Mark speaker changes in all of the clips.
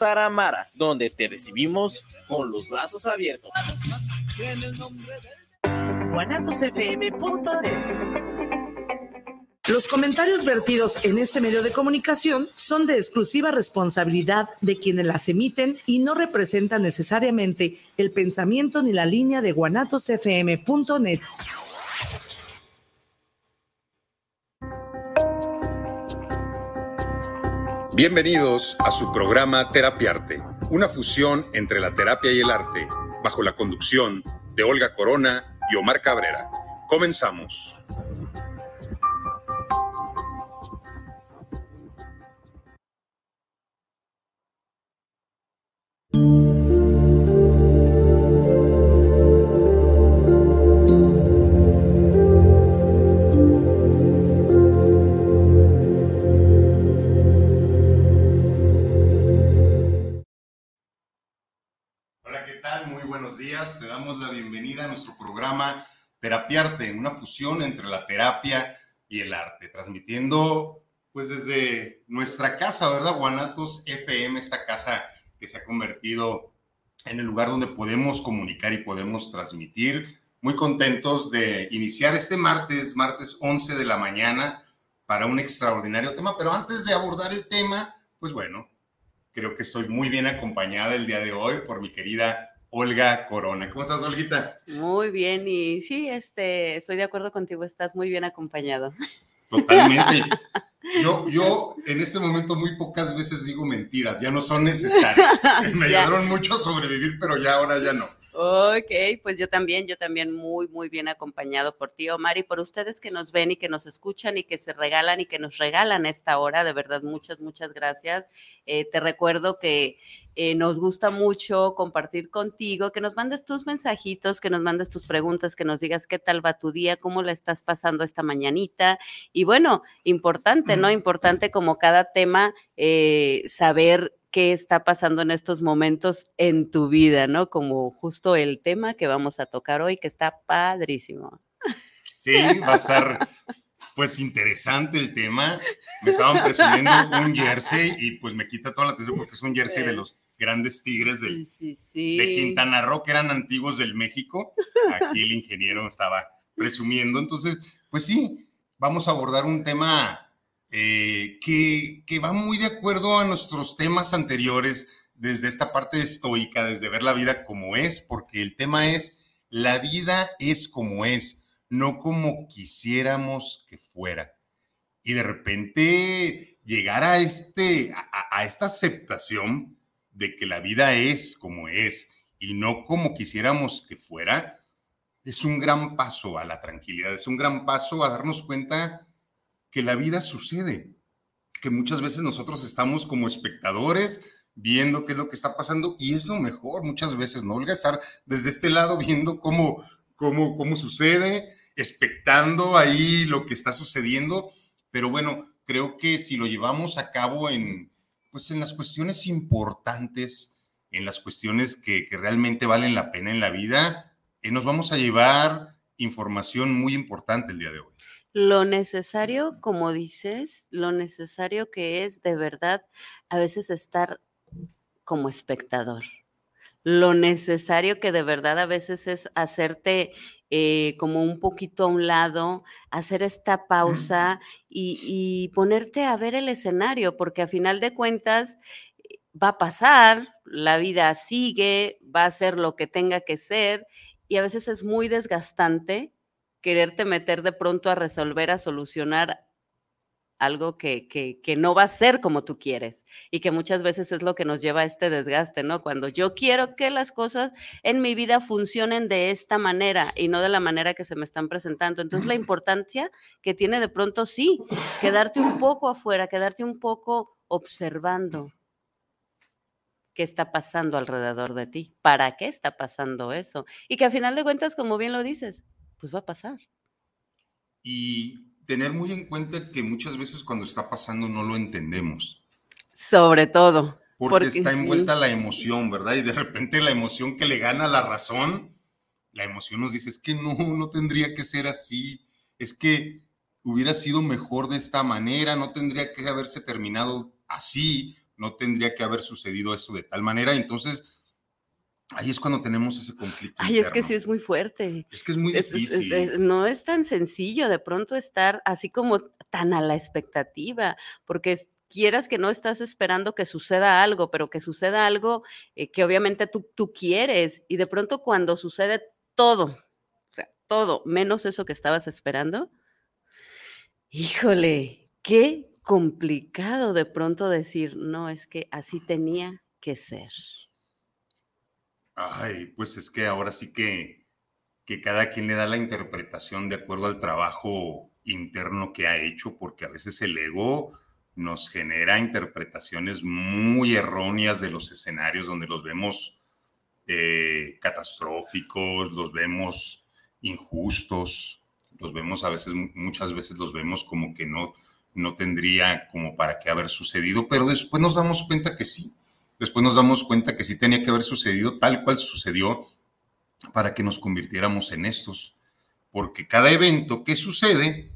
Speaker 1: Taramara, donde te recibimos con los brazos abiertos.
Speaker 2: Los comentarios vertidos en este medio de comunicación son de exclusiva responsabilidad de quienes las emiten y no representan necesariamente el pensamiento ni la línea de guanatosfm.net.
Speaker 3: Bienvenidos a su programa Terapiarte, una fusión entre la terapia y el arte, bajo la conducción de Olga Corona y Omar Cabrera. Comenzamos. Damos la bienvenida a nuestro programa Terapiarte, una fusión entre la terapia y el arte, transmitiendo pues desde nuestra casa, ¿verdad? Guanatos FM, esta casa que se ha convertido en el lugar donde podemos comunicar y podemos transmitir. Muy contentos de iniciar este martes, martes 11 de la mañana, para un extraordinario tema. Pero antes de abordar el tema, pues bueno, creo que estoy muy bien acompañada el día de hoy por mi querida Olga Corona. ¿Cómo estás, Olguita?
Speaker 4: Muy bien, y sí, este, estoy de acuerdo contigo, estás muy bien acompañado.
Speaker 3: Totalmente. Yo, yo en este momento muy pocas veces digo mentiras, ya no son necesarias. Me ayudaron mucho a sobrevivir, pero ya ahora ya no.
Speaker 4: Ok, pues yo también, yo también muy, muy bien acompañado por ti, Omar, y por ustedes que nos ven y que nos escuchan y que se regalan y que nos regalan esta hora. De verdad, muchas, muchas gracias. Eh, te recuerdo que eh, nos gusta mucho compartir contigo, que nos mandes tus mensajitos, que nos mandes tus preguntas, que nos digas qué tal va tu día, cómo la estás pasando esta mañanita. Y bueno, importante, ¿no? Importante como cada tema, eh, saber qué está pasando en estos momentos en tu vida, ¿no? Como justo el tema que vamos a tocar hoy, que está padrísimo.
Speaker 3: Sí, va a estar pues interesante el tema. Me estaban presumiendo un jersey y pues me quita toda la atención porque es un jersey de los grandes tigres de Quintana Roo, que eran antiguos del México. Aquí el ingeniero estaba presumiendo. Entonces, pues sí, vamos a abordar un tema eh, que, que va muy de acuerdo a nuestros temas anteriores, desde esta parte estoica, desde ver la vida como es, porque el tema es, la vida es como es no como quisiéramos que fuera. Y de repente llegar a, este, a, esta aceptación de que la vida es como es y no como quisiéramos que fuera, es un gran paso a la tranquilidad, es un gran paso a darnos cuenta que la vida sucede, que muchas veces nosotros estamos como espectadores viendo qué es lo que está pasando y es lo mejor muchas veces, ¿no? Olga, estar desde este lado viendo cómo, cómo, cómo sucede, expectando ahí lo que está sucediendo, pero bueno, creo que si lo llevamos a cabo en, pues en las cuestiones importantes, en las cuestiones que, realmente valen la pena en la vida, eh, nos vamos a llevar información muy importante el día de hoy.
Speaker 4: Lo necesario, como dices, lo necesario que es de verdad a veces estar como espectador. Lo necesario que de verdad a veces es hacerte eh, como un poquito a un lado, hacer esta pausa y, ponerte a ver el escenario, porque a final de cuentas eh, va a pasar, la vida sigue, va a ser lo que tenga que ser y a veces es muy desgastante quererte meter de pronto a resolver, a solucionar algo que, que, no va a ser como tú quieres y que muchas veces es lo que nos lleva a este desgaste, ¿no? Cuando yo quiero que las cosas en mi vida funcionen de esta manera y no de la manera que se me están presentando. Entonces la importancia que tiene de pronto, sí, quedarte un poco afuera, quedarte un poco observando qué está pasando alrededor de ti, para qué está pasando eso y que a final de cuentas, como bien lo dices, pues va a pasar.
Speaker 3: Y tener muy en cuenta que muchas veces cuando está pasando no lo entendemos.
Speaker 4: Sobre todo.
Speaker 3: Porque, está envuelta la emoción, ¿verdad? Y de repente la emoción que le gana la razón, la emoción nos dice, es que no, no tendría que ser así, es que hubiera sido mejor de esta manera, no tendría que haberse terminado así, no tendría que haber sucedido esto de tal manera. Entonces, ahí es cuando tenemos ese conflicto.
Speaker 4: Ay, es que sí es muy fuerte.
Speaker 3: Es que es muy difícil.
Speaker 4: no es tan sencillo de pronto estar así como tan a la expectativa, porque quieras que no estás esperando que suceda algo, pero que suceda algo eh, que obviamente tú, tú quieres y de pronto cuando sucede todo, o sea, todo, menos eso que estabas esperando, híjole, qué complicado de pronto decir, no, es que así tenía que ser.
Speaker 3: Ay, pues es que ahora sí que, que cada quien le da la interpretación de acuerdo al trabajo interno que ha hecho, porque a veces el ego nos genera interpretaciones muy erróneas de los escenarios donde los vemos eh, catastróficos, los vemos injustos, los vemos a veces, muchas veces los vemos como que no, no tendría como para qué haber sucedido, pero después nos damos cuenta que sí, después nos damos cuenta que sí tenía que haber sucedido tal cual sucedió para que nos convirtiéramos en estos, porque cada evento que sucede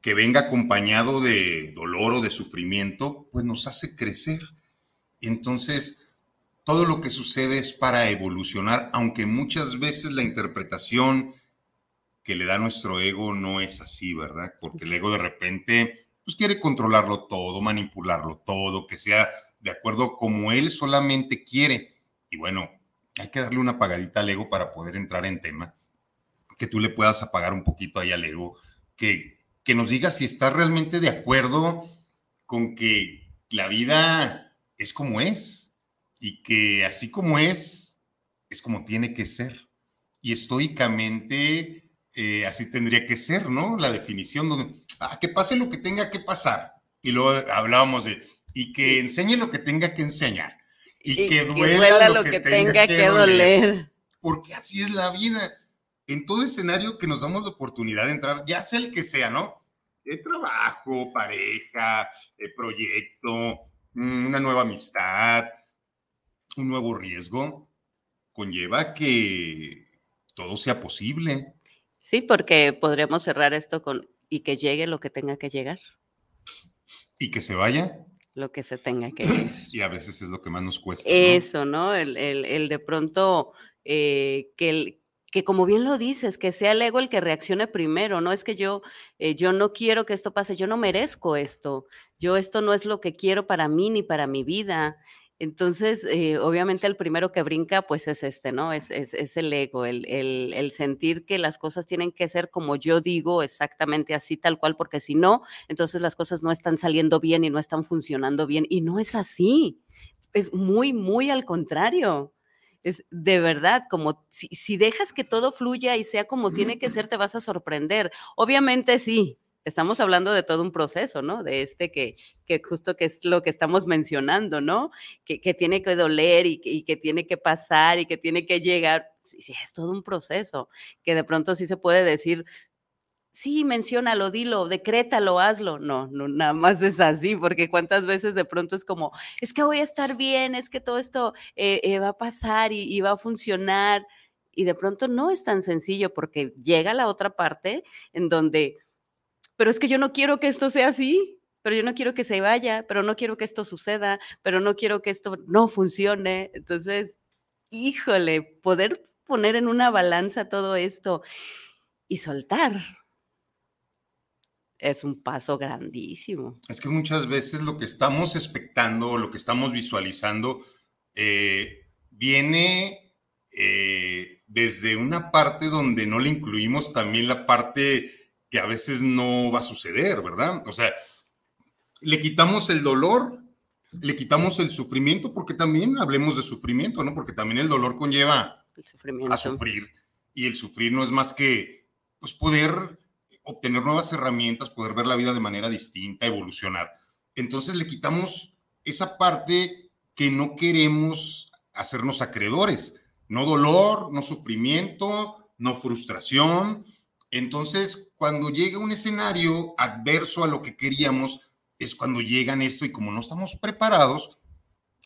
Speaker 3: que venga acompañado de dolor o de sufrimiento, pues nos hace crecer. Entonces, todo lo que sucede es para evolucionar, aunque muchas veces la interpretación que le da nuestro ego no es así, ¿verdad? Porque el ego de repente, pues quiere controlarlo todo, manipularlo todo, que sea de acuerdo como él solamente quiere. Y bueno, hay que darle una apagadita al ego para poder entrar en tema, que tú le puedas apagar un poquito ahí al ego, que que nos diga si está realmente de acuerdo con que la vida es como es y que así como es, es como tiene que ser. Y estoicamente eh, así tendría que ser, ¿no? La definición donde, ah, que pase lo que tenga que pasar. Y luego hablábamos de, y que enseñe lo que tenga que enseñar. Y, que, duela lo, que, tenga, que, doler. Porque así es la vida en todo escenario que nos damos la oportunidad de entrar, ya sea el que sea, ¿no? El trabajo, pareja, el proyecto, mm, una nueva amistad, un nuevo riesgo, conlleva que todo sea posible.
Speaker 4: Sí, porque podríamos cerrar esto con y que llegue lo que tenga que llegar.
Speaker 3: Y que se vaya.
Speaker 4: Lo que se tenga que.
Speaker 3: Y a veces es lo que más nos cuesta.
Speaker 4: Eso, ¿no? El, de pronto eh, que, el, que como bien lo dices, que sea el ego el que reaccione primero, no es que yo, eh, yo no quiero que esto pase, yo no merezco esto, yo esto no es lo que quiero para mí ni para mi vida. Entonces, eh, obviamente el primero que brinca, pues es este, ¿no? Es, el ego, el, sentir que las cosas tienen que ser como yo digo, exactamente así, tal cual, porque si no, entonces las cosas no están saliendo bien y no están funcionando bien. Y no es así, es muy, muy al contrario. Es de verdad, como si, dejas que todo fluya y sea como tiene que ser, te vas a sorprender. Obviamente sí, estamos hablando de todo un proceso, ¿no? De este que, que justo que es lo que estamos mencionando, ¿no? Que, tiene que doler y, y, que tiene que pasar y que tiene que llegar. Sí, sí, es todo un proceso, que de pronto sí se puede decir, sí, menciónalo, dilo, decrétalo, hazlo. No, no, nada más es así, porque cuántas veces de pronto es como, es que voy a estar bien, es que todo esto eh, eh, va a pasar y, va a funcionar. Y de pronto no es tan sencillo porque llega la otra parte en donde, pero es que yo no quiero que esto sea así, pero yo no quiero que se vaya, pero no quiero que esto suceda, pero no quiero que esto no funcione. Entonces, híjole, poder poner en una balanza todo esto y soltar, es un paso grandísimo.
Speaker 3: Es que muchas veces lo que estamos expectando, lo que estamos visualizando, eh, viene eh, desde una parte donde no le incluimos también la parte que a veces no va a suceder, ¿verdad? O sea, le quitamos el dolor, le quitamos el sufrimiento, porque también hablemos de sufrimiento, ¿no? Porque también el dolor conlleva a sufrir. Y el sufrir no es más que, pues, poder obtener nuevas herramientas, poder ver la vida de manera distinta, evolucionar. Entonces le quitamos esa parte que no queremos hacernos acreedores. No dolor, no sufrimiento, no frustración. Entonces, cuando llega un escenario adverso a lo que queríamos, es cuando llegan esto y como no estamos preparados,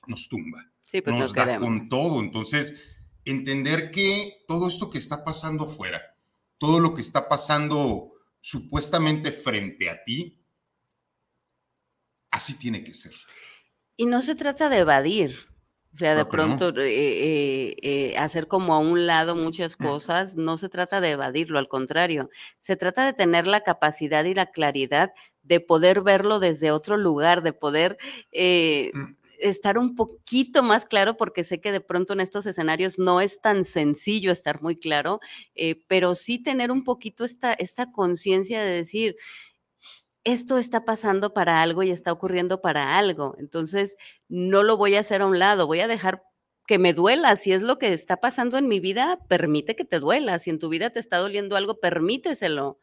Speaker 3: nos tumba.
Speaker 4: Sí, pues
Speaker 3: nos da con todo. Entonces, entender que todo esto que está pasando afuera, todo lo que está pasando supuestamente frente a ti, así tiene que ser.
Speaker 4: Y no se trata de evadir, o sea, de pronto eh, eh, eh, hacer como a un lado muchas cosas, no se trata de evadirlo, al contrario, se trata de tener la capacidad y la claridad de poder verlo desde otro lugar, de poder mm. estar un poquito más claro, porque sé que de pronto en estos escenarios no es tan sencillo estar muy claro, pero sí tener un poquito esta, esta conciencia de decir, esto está pasando para algo y está ocurriendo para algo. Entonces, no lo voy a hacer a un lado, voy a dejar que me duela. Si es lo que está pasando en mi vida, permite que te duela. Si en tu vida te está doliendo algo, permíteselo.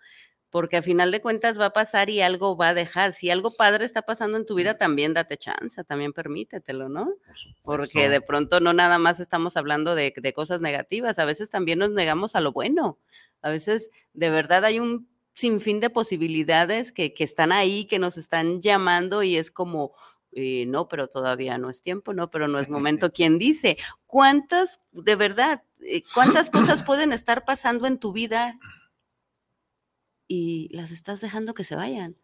Speaker 4: Porque a final de cuentas va a pasar y algo va a dejar. Si algo padre está pasando en tu vida, también date chance, también permítetelo, ¿no? Porque de pronto no nada más estamos hablando de, de cosas negativas, a veces también nos negamos a lo bueno. A veces de verdad hay un sin fin de posibilidades que, están ahí, que nos están llamando y es como, eh, no, pero todavía no es tiempo, no, pero no es momento. ¿Quién dice? ¿Cuántas, de verdad, eh, cuántas cosas pueden estar pasando en tu vida y las estás dejando que se vayan?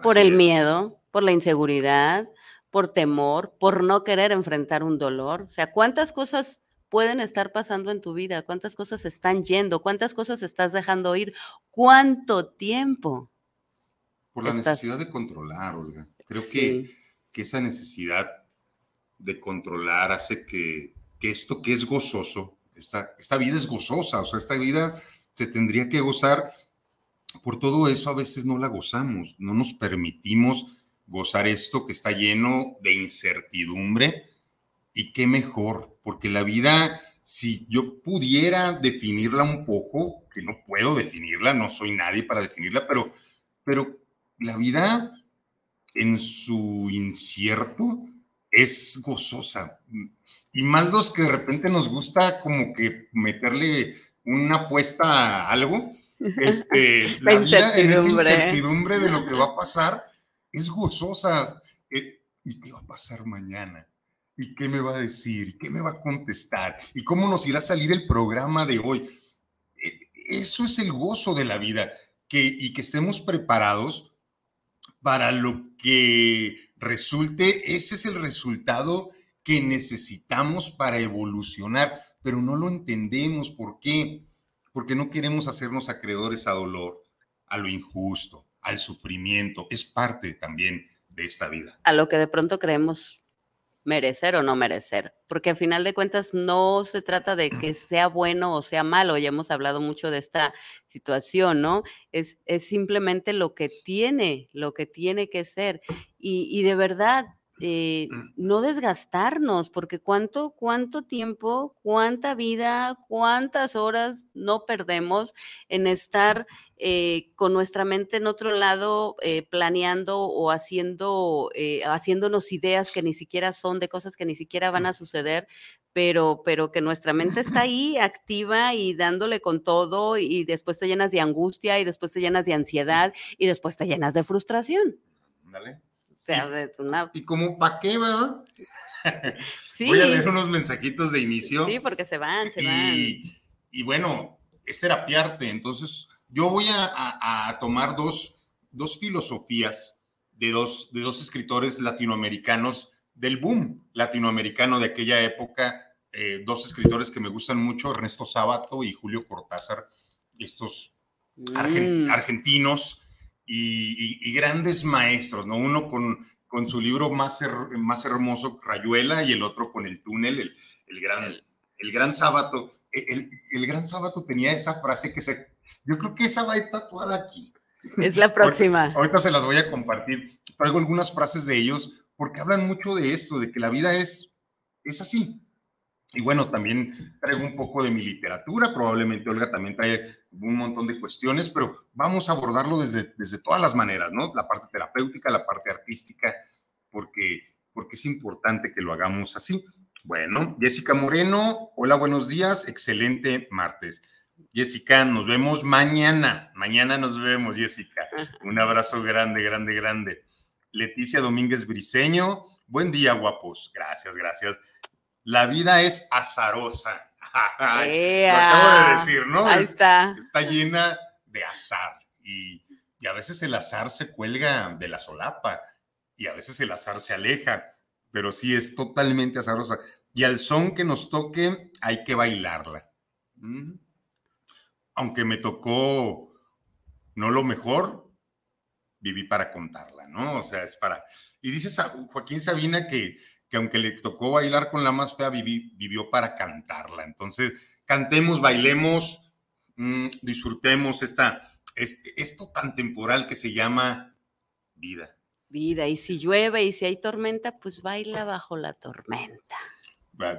Speaker 4: Por el miedo, por la inseguridad, por temor, por no querer enfrentar un dolor. O sea, ¿cuántas cosas pueden estar pasando en tu vida, cuántas cosas están yendo, cuántas cosas estás dejando ir, cuánto tiempo.
Speaker 3: Por la necesidad de controlar, Olga. Creo que, que, esa necesidad de controlar hace que, que, esto que es gozoso, esta, esta vida es gozosa, o sea, esta vida se tendría que gozar. Por todo eso a veces no la gozamos, no nos permitimos gozar esto que está lleno de incertidumbre, y qué mejor, porque la vida, si yo pudiera definirla un poco, que no puedo definirla, no soy nadie para definirla, pero, pero la vida en su incierto es gozosa. Y más los que de repente nos gusta como que meterle una apuesta a algo, este, la, vida en esa incertidumbre de lo que va a pasar es gozosa. Eh, ¿Y qué va a pasar mañana? ¿Y qué me va a decir? ¿Y qué me va a contestar? ¿Y cómo nos irá a salir el programa de hoy? E, eso es el gozo de la vida, que, y que estemos preparados para lo que resulte. Ese es el resultado que necesitamos para evolucionar, pero no lo entendemos. ¿Por qué? Porque no queremos hacernos acreedores a dolor, a lo injusto, al sufrimiento. Es parte también de esta vida.
Speaker 4: A lo que de pronto creemos merecer o no merecer, porque al final de cuentas no se trata de que sea bueno o sea malo, ya hemos hablado mucho de esta situación, ¿no? Es, es simplemente lo que tiene, lo que tiene que ser. Y, y de verdad, eh, mm. no desgastarnos, porque cuánto, cuánto tiempo, cuánta vida, cuántas horas no perdemos en estar eh, con nuestra mente en otro lado, eh, planeando o haciendo, haciéndonos ideas que ni siquiera son de cosas que ni siquiera van a suceder, pero, pero que nuestra mente está ahí activa y dándole con todo y después te llenas de angustia y después te llenas de ansiedad y después te llenas de frustración.
Speaker 3: Dale y, como para qué, ¿verdad? Sí. Voy a leer unos mensajitos de inicio.
Speaker 4: Sí, porque se van, se
Speaker 3: van. Y bueno, es terapiarte. Entonces, yo voy a, tomar dos, dos, filosofías de dos, de dos escritores latinoamericanos del boom latinoamericano de aquella época. Eh, dos escritores que me gustan mucho, Ernesto Sábato y Julio Cortázar, estos mm. argentinos y, grandes maestros, ¿no? Uno con, con su libro más, más hermoso, Rayuela, y el otro con el túnel, el, el gran, el, gran sábado. El, el, gran sábado tenía esa frase que se... Yo creo que esa va a ir tatuada aquí.
Speaker 4: Es la próxima.
Speaker 3: ahorita, ahorita se las voy a compartir. Traigo algunas frases de ellos porque hablan mucho de esto, de que la vida es, es así. Y bueno, también traigo un poco de mi literatura, probablemente Olga también trae un montón de cuestiones, pero vamos a abordarlo desde, desde todas las maneras, ¿no? La parte terapéutica, la parte artística, porque, porque es importante que lo hagamos así. Bueno, Jessica Moreno, hola, buenos días, excelente martes. Jessica, nos vemos mañana. Mañana nos vemos, Jessica. Un abrazo grande, grande, grande. Leticia Domínguez Briseño, buen día, guapos. Gracias, gracias la vida es azarosa. lo acabo de decir, ¿no?
Speaker 4: Ahí está.
Speaker 3: Está llena de azar y, a veces el azar se cuelga de la solapa y a veces el azar se aleja, pero sí es totalmente azarosa. Y al son que nos toque, hay que bailarla. Aunque me tocó no lo mejor, viví para contarla, ¿no? O sea, es para... Y dice Joaquín Sabina que, que aunque le tocó bailar con la más fea, vivió para cantarla. Entonces, cantemos, bailemos, mm, disfrutemos esta, esto tan temporal que se llama vida.
Speaker 4: Vida, y si llueve y si hay tormenta, pues baila bajo la tormenta.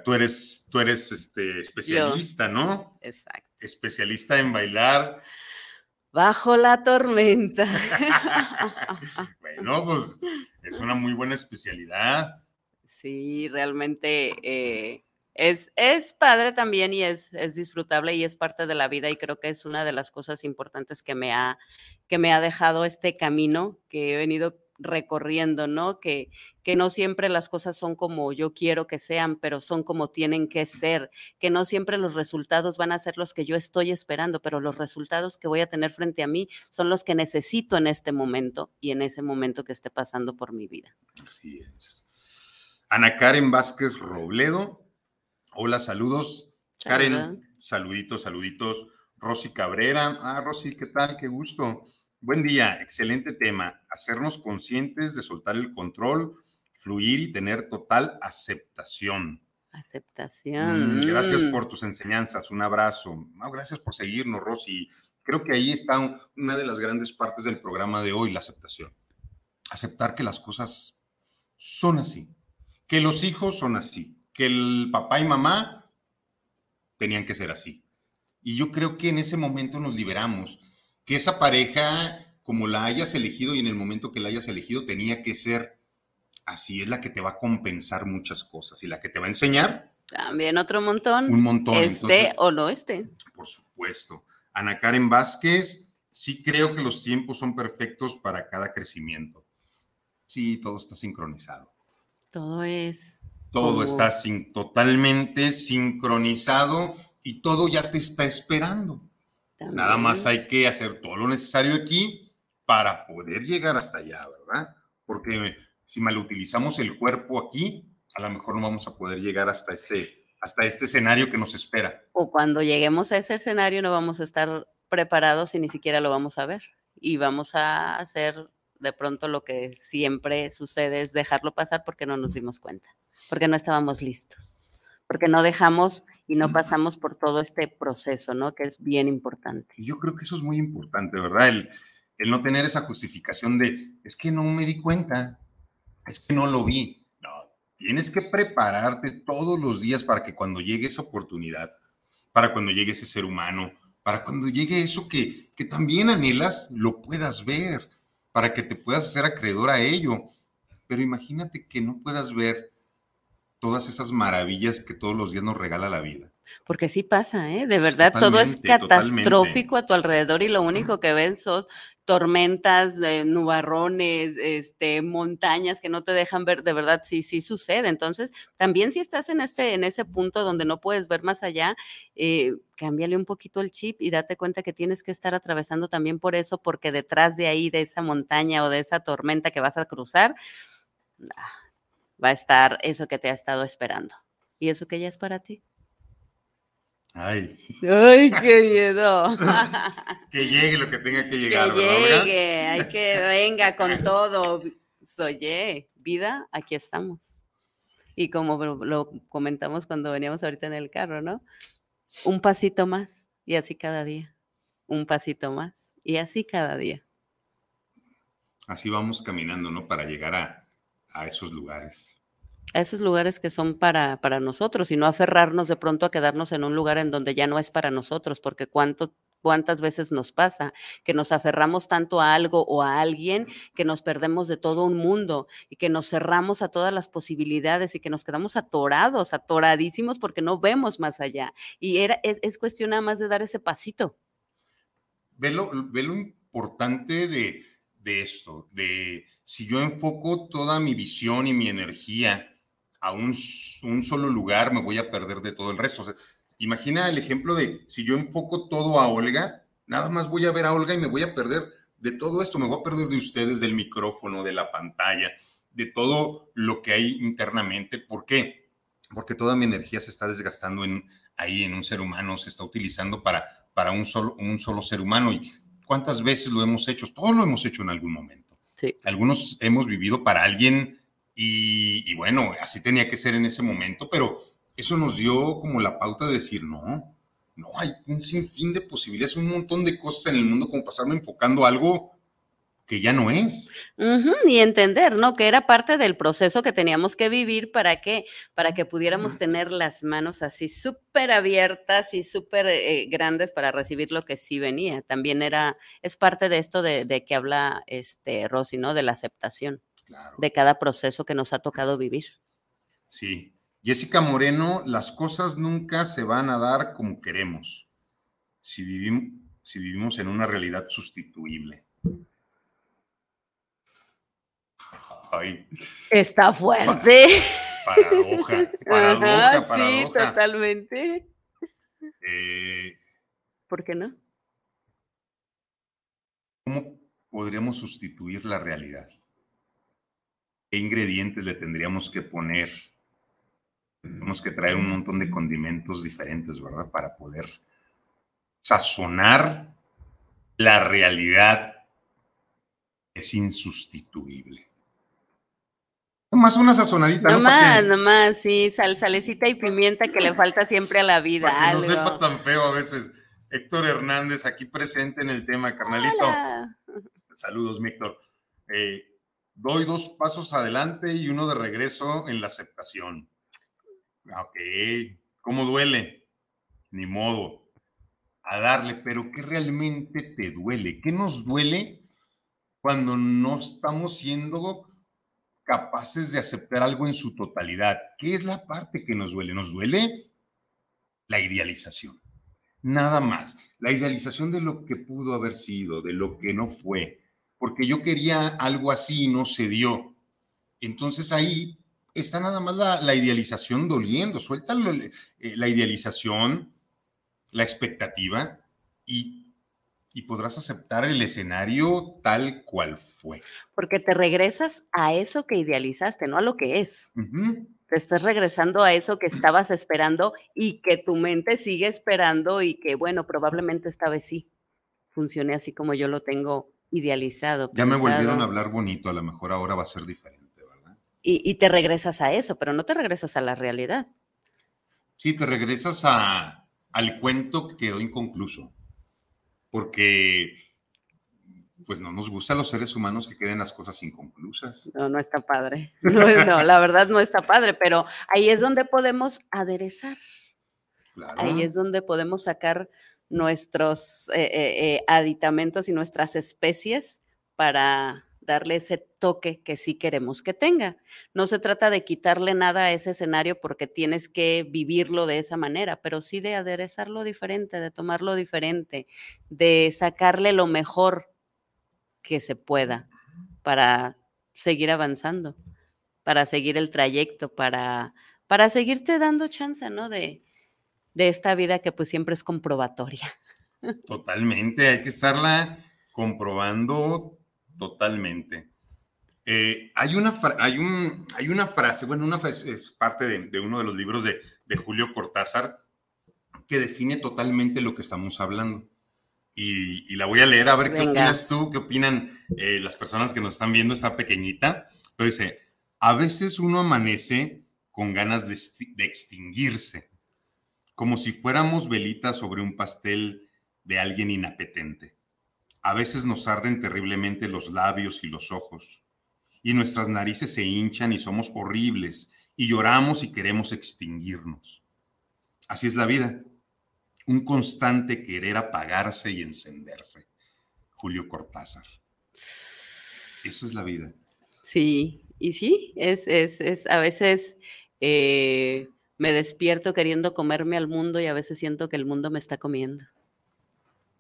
Speaker 3: Tú eres, tú eres este, especialista, ¿no?
Speaker 4: Exacto.
Speaker 3: Especialista en bailar.
Speaker 4: Bajo la tormenta.
Speaker 3: bueno, pues es una muy buena especialidad.
Speaker 4: Sí, realmente eh, es, es padre también y es, es disfrutable y es parte de la vida y creo que es una de las cosas importantes que me ha, que me ha dejado este camino que he venido recorriendo, ¿no? Que, que no siempre las cosas son como yo quiero que sean, pero son como tienen que ser, que no siempre los resultados van a ser los que yo estoy esperando, pero los resultados que voy a tener frente a mí son los que necesito en este momento y en ese momento que esté pasando por mi vida.
Speaker 3: Así es. Ana Karen Vázquez Robledo Hola, saludos. Karen, saluditos, saluditos. Rosy Cabrera. Ah, Rosy, ¿qué tal? Qué gusto. Buen día, excelente tema. Hacernos conscientes de soltar el control, fluir y tener total aceptación.
Speaker 4: Aceptación.
Speaker 3: Mm, gracias mm. por tus enseñanzas. Un abrazo. gracias por seguirnos, Rosy. Creo que ahí está una de las grandes partes del programa de hoy, la aceptación. Aceptar que las cosas son así, que los hijos son así, que el papá y mamá tenían que ser así. Y yo creo que en ese momento nos liberamos, que esa pareja, como la hayas elegido y en el momento que la hayas elegido, tenía que ser así, es la que te va a compensar muchas cosas y la que te va a enseñar.
Speaker 4: También otro montón.
Speaker 3: Un montón.
Speaker 4: Este o no este.
Speaker 3: Por supuesto. Ana Karen Vázquez, sí creo que los tiempos son perfectos para cada crecimiento. Sí, todo está sincronizado.
Speaker 4: Todo es
Speaker 3: todo está sin, totalmente sincronizado y todo ya te está esperando. Nada más hay que hacer todo lo necesario aquí para poder llegar hasta allá, ¿verdad? Porque si mal utilizamos el cuerpo aquí, a lo mejor no vamos a poder llegar hasta este, hasta este escenario que nos espera.
Speaker 4: O cuando lleguemos a ese escenario no vamos a estar preparados y ni siquiera lo vamos a ver. Y vamos a hacer de pronto lo que siempre sucede es dejarlo pasar porque no nos dimos cuenta porque no estábamos listos, porque no dejamos y no pasamos por todo este proceso, ¿no? Que es bien importante.
Speaker 3: Yo creo que eso es muy importante, ¿verdad? El, el no tener esa justificación de, es que no me di cuenta, es que no lo vi. No, tienes que prepararte todos los días para que cuando llegue esa oportunidad, para cuando llegue ese ser humano, para cuando llegue eso que, que también anhelas, lo puedas ver, para que te puedas hacer acreedor a ello. Pero imagínate que no puedas ver todas esas maravillas que todos los días nos regala la vida.
Speaker 4: Porque sí pasa, ¿eh? De verdad, todo es catastrófico a tu alrededor y lo único que ven son tormentas, eh, nubarrones, este, montañas que no te dejan ver, de verdad, sí, sí sucede. Entonces, también si estás en, este, en ese punto donde no puedes ver más allá, eh, cámbiale un poquito el chip y date cuenta que tienes que estar atravesando también por eso, porque detrás de ahí, de esa montaña o de esa tormenta que vas a cruzar, ah, va a estar eso que te ha estado esperando. ¿Y eso que ya es para ti?
Speaker 3: Ay.
Speaker 4: Ay, qué miedo.
Speaker 3: que llegue lo que tenga que llegar.
Speaker 4: Que llegue, hay que venga con todo. Oye, vida, aquí estamos. Y como lo comentamos cuando veníamos ahorita en el carro, ¿no? Un pasito más y así cada día. Un pasito más y así cada día.
Speaker 3: Así vamos caminando, ¿no? Para llegar a, a esos lugares.
Speaker 4: A esos lugares que son para, para nosotros y no aferrarnos de pronto a quedarnos en un lugar en donde ya no es para nosotros, porque cuánto, cuántas veces nos pasa que nos aferramos tanto a algo o a alguien que nos perdemos de todo un mundo y que nos cerramos a todas las posibilidades y que nos quedamos atorados, atoradísimos porque no vemos más allá. Y era, es, es cuestión nada más de dar ese pasito.
Speaker 3: Ve lo, ve lo importante de, de esto, de si yo enfoco toda mi visión y mi energía a un, solo lugar, me voy a perder de todo el resto. imagina el ejemplo de si yo enfoco todo a Olga, nada más voy a ver a Olga y me voy a perder de todo esto, me voy a perder de ustedes, del micrófono, de la pantalla, de todo lo que hay internamente. ¿Por qué? Porque toda mi energía se está desgastando en, ahí en un ser humano, se está utilizando para, para un, solo, un solo ser humano. ¿Y cuántas veces lo hemos hecho? Todos lo hemos hecho en algún momento.
Speaker 4: Sí.
Speaker 3: Algunos hemos vivido para alguien y, y bueno, así tenía que ser en ese momento, pero eso nos dio como la pauta de decir, no, no, hay un sinfín de posibilidades, un montón de cosas en el mundo como pasarme enfocando algo que ya no es.
Speaker 4: y entender, ¿no? Que era parte del proceso que teníamos que vivir para que, para que pudiéramos tener las manos así súper abiertas y súper eh, grandes para recibir lo que sí venía. También era, es parte de esto de, que habla este Rosy, ¿no? De la aceptación de cada proceso que nos ha tocado vivir.
Speaker 3: Sí, Jessica Moreno, las cosas nunca se van a dar como queremos si vivimos, si vivimos en una realidad sustituible.
Speaker 4: Está fuerte.
Speaker 3: Paradoja, paradoja, paradoja. Sí,
Speaker 4: totalmente.
Speaker 3: Eh,
Speaker 4: ¿Por qué no?
Speaker 3: ¿Cómo podríamos sustituir la realidad? ¿Qué ingredientes le tendríamos que poner tenemos que traer un montón de condimentos diferentes, ¿verdad? Para poder sazonar la realidad es insustituible. Nomás una sazonadita.
Speaker 4: Nomás, ¿no? nomás, sí, sal, salecita y pimienta que le falta siempre a la vida.
Speaker 3: Para no sepa tan feo a veces. Héctor Hernández, aquí presente en el tema, carnalito. Saludos, mi Héctor. Eh, doy dos pasos adelante y uno de regreso en la aceptación. Ah, ok, ¿cómo duele? Ni modo. A darle, pero ¿qué realmente te duele? ¿Qué nos duele cuando no estamos siendo capaces de aceptar algo en su totalidad? ¿Qué es la parte que nos duele? Nos duele la idealización. Nada más. La idealización de lo que pudo haber sido, de lo que no fue. Porque yo quería algo así y no se dio. Entonces ahí está nada más la, idealización doliendo. Suelta eh, la idealización, la expectativa y, podrás aceptar el escenario tal cual fue.
Speaker 4: Porque te regresas a eso que idealizaste, no a lo que es. Te estás regresando a eso que estabas esperando y que tu mente sigue esperando y que, bueno, probablemente esta vez sí funcione así como yo lo tengo idealizado.
Speaker 3: Ya me volvieron a hablar bonito, a lo mejor ahora va a ser diferente
Speaker 4: y, te regresas a eso, pero no te regresas a la realidad.
Speaker 3: Sí, te regresas a, al cuento que quedó inconcluso, porque pues no nos gusta a los seres humanos que queden las cosas inconclusas.
Speaker 4: No, no está padre. No, la verdad no está padre, pero ahí es donde podemos aderezar. Ahí es donde podemos sacar nuestros eh, eh, eh, aditamentos y nuestras especies para darle ese toque que sí queremos que tenga. No se trata de quitarle nada a ese escenario porque tienes que vivirlo de esa manera, pero sí de aderezarlo diferente, de tomarlo diferente, de sacarle lo mejor que se pueda para seguir avanzando, para seguir el trayecto, para, para seguirte dando chance, ¿no? De, de esta vida que pues siempre es comprobatoria.
Speaker 3: Totalmente, hay que estarla comprobando totalmente. Eh, hay, una hay, un, hay una frase, bueno, una frase es parte de, uno de los libros de, Julio Cortázar que define totalmente lo que estamos hablando. Y, la voy a leer a ver qué opinas tú, qué opinan eh, las personas que nos están viendo, esta pequeñita. Pero dice, a veces uno amanece con ganas de, de extinguirse, como si fuéramos velitas sobre un pastel de alguien inapetente. A veces nos arden terriblemente los labios y los ojos, y nuestras narices se hinchan y somos horribles, y lloramos y queremos extinguirnos. Así es la vida, un constante querer apagarse y encenderse. Julio Cortázar. Eso es la vida.
Speaker 4: Sí, y sí, es, es, es a veces eh, me despierto queriendo comerme al mundo y a veces siento que el mundo me está comiendo.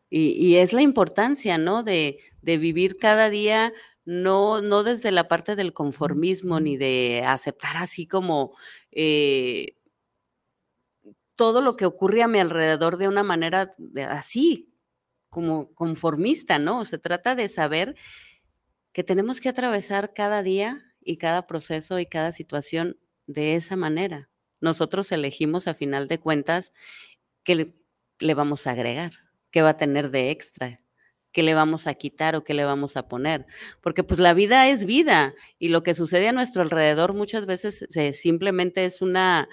Speaker 4: Y, es la importancia, ¿no? De, vivir cada día, no, no desde la parte del conformismo ni de aceptar así como eh, todo lo que ocurre a mi alrededor de una manera así, como conformista, ¿no? Se trata de saber que tenemos que atravesar cada día y cada proceso y cada situación de esa manera. Nosotros elegimos a final de cuentas qué le, le vamos a agregar, qué va a tener de extra, qué le vamos a quitar o qué le vamos a poner. Porque pues la vida es vida y lo que sucede a nuestro alrededor muchas veces simplemente es una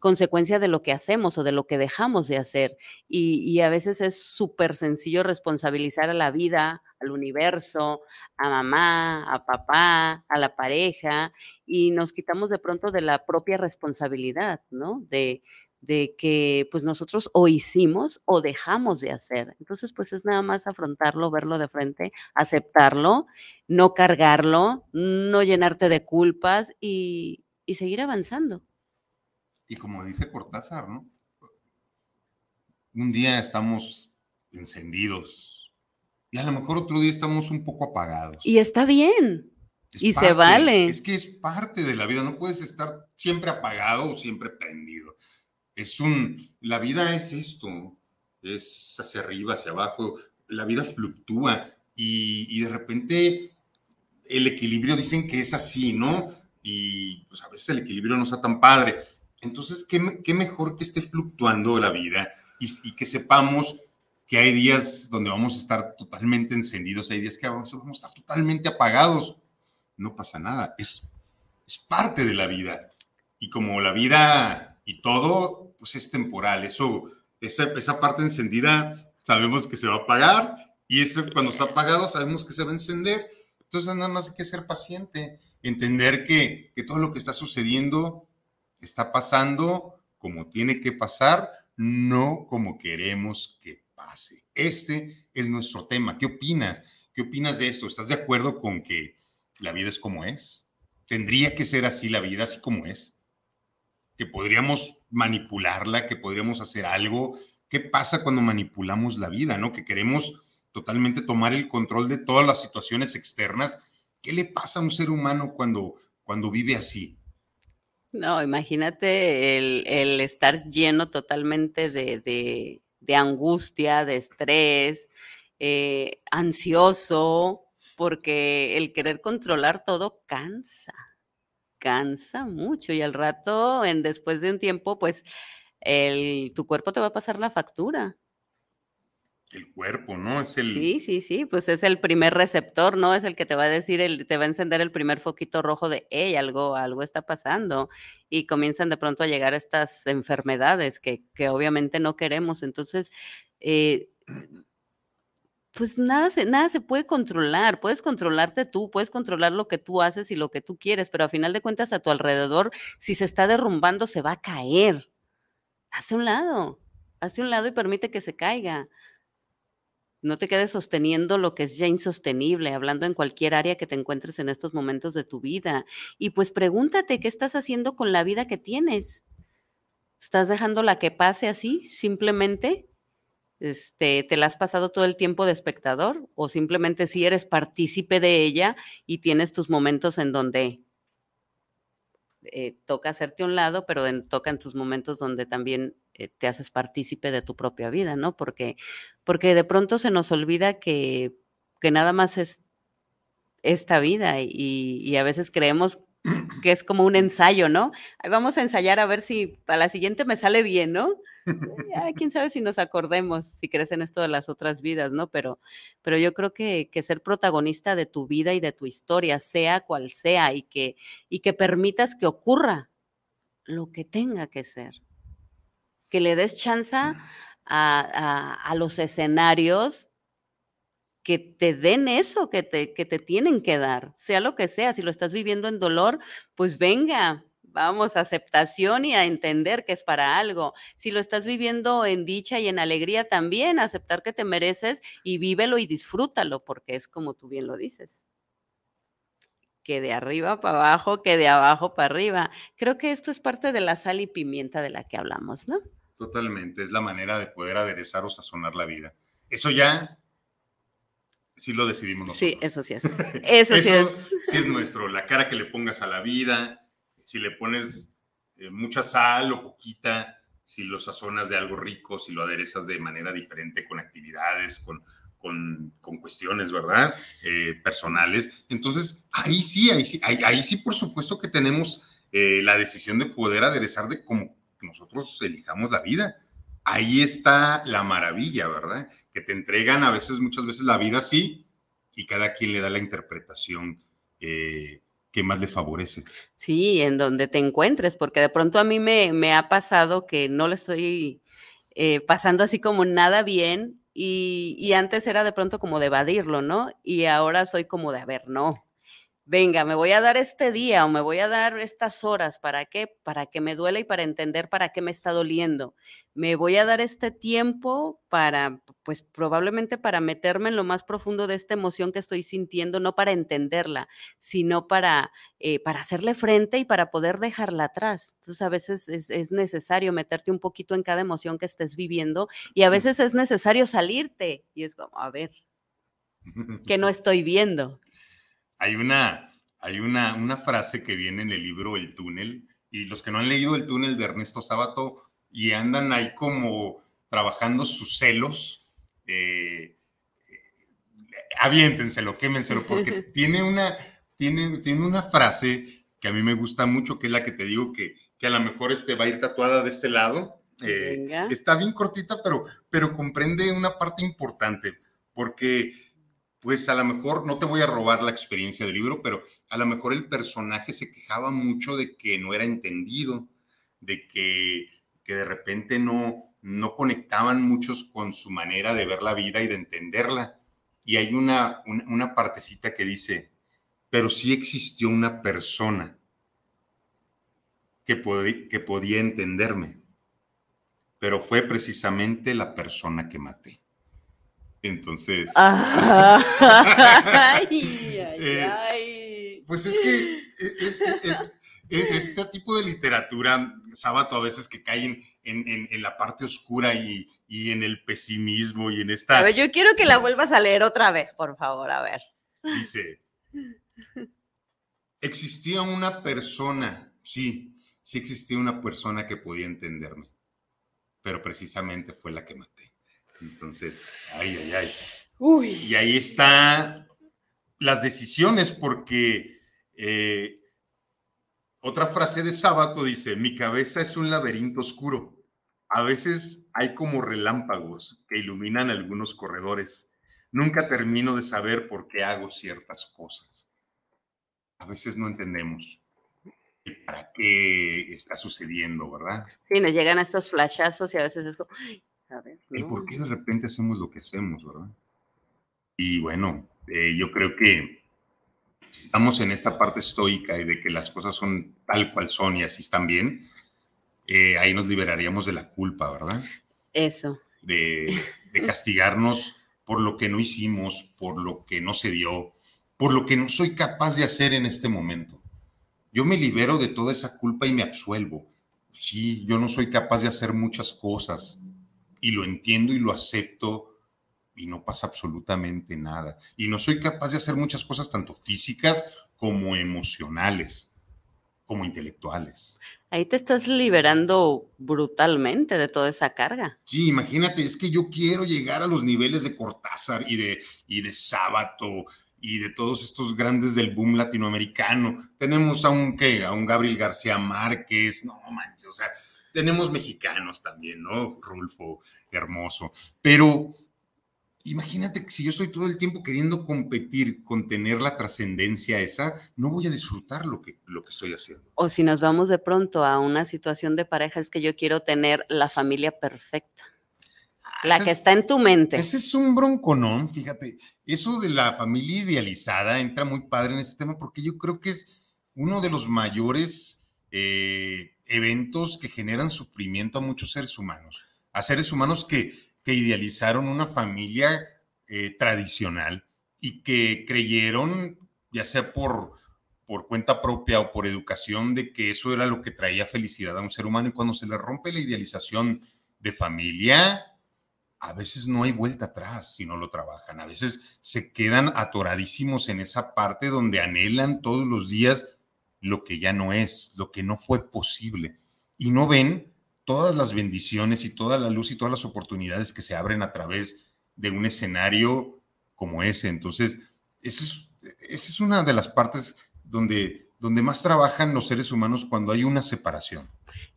Speaker 4: consecuencia de lo que hacemos o de lo que dejamos de hacer. Y, a veces es súper sencillo responsabilizar a la vida, al universo, a mamá, a papá, a la pareja y nos quitamos de pronto de la propia responsabilidad, ¿no? De, de que pues nosotros o hicimos o dejamos de hacer. Entonces pues es nada más afrontarlo, verlo de frente, aceptarlo, no cargarlo, no llenarte de culpas y, y seguir avanzando.
Speaker 3: Y como dice Cortázar, ¿no? Un día estamos encendidos y a lo mejor otro día estamos un poco apagados.
Speaker 4: Y está bien. y se vale.
Speaker 3: Es que es parte de la vida, no puedes estar siempre apagado o siempre prendido es un, la vida es esto, es hacia arriba, hacia abajo, la vida fluctúa y, de repente el equilibrio dicen que es así, ¿no? Y pues a veces el equilibrio no está tan padre. Entonces, ¿qué, mejor que esté fluctuando la vida y, que sepamos que hay días donde vamos a estar totalmente encendidos, hay días que vamos, a estar totalmente apagados. No pasa nada, es, es parte de la vida. Y como la vida y todo pues es temporal. Eso, esa, esa parte encendida sabemos que se va a apagar y eso cuando está apagado sabemos que se va a encender. Entonces nada más hay que ser paciente, entender que, que todo lo que está sucediendo está pasando como tiene que pasar, no como queremos que pase. Este es nuestro tema. ¿Qué opinas? ¿Qué opinas de esto? ¿Estás de acuerdo con que la vida es como es? ¿Tendría que ser así la vida, así como es? Que podríamos manipularla, que podríamos hacer algo. ¿Qué pasa cuando manipulamos la vida, no? Que queremos totalmente tomar el control de todas las situaciones externas. ¿Qué le pasa a un ser humano cuando, cuando vive así?
Speaker 4: No, imagínate el, estar lleno totalmente de, angustia, de estrés, eh, ansioso, porque el querer controlar todo cansa cansa mucho y al rato, en, después de un tiempo, pues el, tu cuerpo te va a pasar la factura.
Speaker 3: El cuerpo, ¿no? Es el...
Speaker 4: Sí, sí, sí, pues es el primer receptor, ¿no? Es el que te va a decir, el, te va a encender el primer foquito rojo de, hey, algo, algo está pasando. Y comienzan de pronto a llegar estas enfermedades que, que obviamente no queremos. Entonces, eh, pues nada se, nada se puede controlar. Puedes controlarte tú, puedes controlar lo que tú haces y lo que tú quieres, pero a final de cuentas a tu alrededor, si se está derrumbando, se va a caer. Hazte un lado, hazte un lado y permite que se caiga. No te quedes sosteniendo lo que es ya insostenible, hablando en cualquier área que te encuentres en estos momentos de tu vida. Y pues pregúntate, ¿qué estás haciendo con la vida que tienes? ¿Estás dejando la que pase así, simplemente? Este, te la has pasado todo el tiempo de espectador o simplemente si eres partícipe de ella y tienes tus momentos en donde eh, toca hacerte un lado, pero en, toca en tus momentos donde también eh, te haces partícipe de tu propia vida, ¿no? Porque, porque de pronto se nos olvida que, que nada más es esta vida y, y a veces creemos que es como un ensayo, ¿no? Vamos a ensayar a ver si para la siguiente me sale bien, ¿no? quién sabe si nos acordemos, si crees en esto de las otras vidas, ¿no? Pero, pero yo creo que, que, ser protagonista de tu vida y de tu historia, sea cual sea, y que, y que permitas que ocurra lo que tenga que ser. Que le des chance a, a, los escenarios que te den eso que te, que te tienen que dar, sea lo que sea. Si lo estás viviendo en dolor, pues venga, vamos, aceptación y a entender que es para algo. Si lo estás viviendo en dicha y en alegría también, aceptar que te mereces y vívelo y disfrútalo, porque es como tú bien lo dices. Que de arriba para abajo, que de abajo para arriba. Creo que esto es parte de la sal y pimienta de la que hablamos, ¿no?
Speaker 3: Totalmente, es la manera de poder aderezar o sazonar la vida. Eso ya sí lo decidimos nosotros.
Speaker 4: Sí, eso sí es. Eso, sí es.
Speaker 3: Sí es nuestro, la cara que le pongas a la vida, si le pones eh, mucha sal o poquita, si lo sazonas de algo rico, si lo aderezas de manera diferente con actividades, con, con, cuestiones, ¿verdad? Eh, personales. Entonces, ahí sí, ahí sí, ahí, sí, por supuesto que tenemos eh, la decisión de poder aderezar de cómo nosotros elijamos la vida. Ahí está la maravilla, ¿verdad? Que te entregan a veces, muchas veces la vida sí, y cada quien le da la interpretación eh, que más le favorece.
Speaker 4: Sí, en donde te encuentres, porque de pronto a mí me, me ha pasado que no le estoy pasando así como nada bien y, antes era de pronto como de evadirlo, ¿no? Y ahora soy como de, a ver, no, venga, me voy a dar este día o me voy a dar estas horas, ¿para qué? Para que me duele y para entender para qué me está doliendo me voy a dar este tiempo para, pues probablemente para meterme en lo más profundo de esta emoción que estoy sintiendo, no para entenderla, sino para, eh, para hacerle frente y para poder dejarla atrás. Entonces a veces es, necesario meterte un poquito en cada emoción que estés viviendo y a veces es necesario salirte y es como, a ver, que no estoy viendo.
Speaker 3: Hay una, hay una, una frase que viene en el libro El túnel y los que no han leído El túnel de Ernesto Sábato, y andan ahí como trabajando sus celos, eh, aviéntenselo, quémenselo, porque tiene una, tiene, tiene una frase que a mí me gusta mucho, que es la que te digo que, que a lo mejor este va a ir tatuada de este lado. Eh, está bien cortita, pero, pero comprende una parte importante, porque pues a lo mejor, no te voy a robar la experiencia del libro, pero a lo mejor el personaje se quejaba mucho de que no era entendido, de que que de repente no, no conectaban muchos con su manera de ver la vida y de entenderla. Y hay una, una, partecita que dice, pero sí existió una persona que, que podía entenderme, pero fue precisamente la persona que maté. Entonces... Eh, pues es que es, este tipo de literatura, sábado a veces que caen en, la parte oscura y, en el pesimismo y en esta...
Speaker 4: A ver, yo quiero que la vuelvas a leer otra vez, por favor, a ver.
Speaker 3: Dice, existía una persona, sí, sí existía una persona que podía entenderme, pero precisamente fue la que maté. Entonces, ay, ay, ay. Uy. Y ahí están las decisiones, porque... Eh, otra frase de sábado dice, mi cabeza es un laberinto oscuro. A veces hay como relámpagos que iluminan algunos corredores. Nunca termino de saber por qué hago ciertas cosas. A veces no entendemos para qué está sucediendo, ¿verdad?
Speaker 4: Sí, nos llegan estos flashazos y a veces es como,
Speaker 3: a ver, ¿Y por qué de repente hacemos lo que hacemos, verdad? Y bueno, eh, yo creo que si estamos en esta parte estoica y de que las cosas son tal cual son y así están bien, eh, ahí nos liberaríamos de la culpa, ¿verdad?
Speaker 4: Eso.
Speaker 3: De, de castigarnos por lo que no hicimos, por lo que no se dio, por lo que no soy capaz de hacer en este momento. Yo me libero de toda esa culpa y me absuelvo. Sí, yo no soy capaz de hacer muchas cosas y lo entiendo y lo acepto y no pasa absolutamente nada. Y no soy capaz de hacer muchas cosas, tanto físicas como emocionales, como intelectuales.
Speaker 4: Ahí te estás liberando brutalmente de toda esa carga.
Speaker 3: Sí, imagínate, es que yo quiero llegar a los niveles de Cortázar y de, y de Sábato y de todos estos grandes del boom latinoamericano. Tenemos a un, ¿qué? A un Gabriel García Márquez, no manches, o sea, tenemos mexicanos también, ¿no? Rulfo, hermoso. Pero imagínate que si yo estoy todo el tiempo queriendo competir con tener la trascendencia esa, no voy a disfrutar lo que, lo que estoy haciendo.
Speaker 4: O si nos vamos de pronto a una situación de pareja, es que yo quiero tener la familia perfecta. Ah, la que está en tu mente.
Speaker 3: Ese es un bronconón, fíjate. Eso de la familia idealizada entra muy padre en este tema porque yo creo que es uno de los mayores eh, eventos que generan sufrimiento a muchos seres humanos. A seres humanos que idealizaron una familia eh, tradicional y que creyeron, ya sea por, por cuenta propia o por educación, de que eso era lo que traía felicidad a un ser humano. Y cuando se le rompe la idealización de familia, a veces no hay vuelta atrás si no lo trabajan. A veces se quedan atoradísimos en esa parte donde anhelan todos los días lo que ya no es, lo que no fue posible. Y no ven todas las bendiciones y toda la luz y todas las oportunidades que se abren a través de un escenario como ese. Entonces, esa es, una de las partes donde, donde más trabajan los seres humanos cuando hay una separación.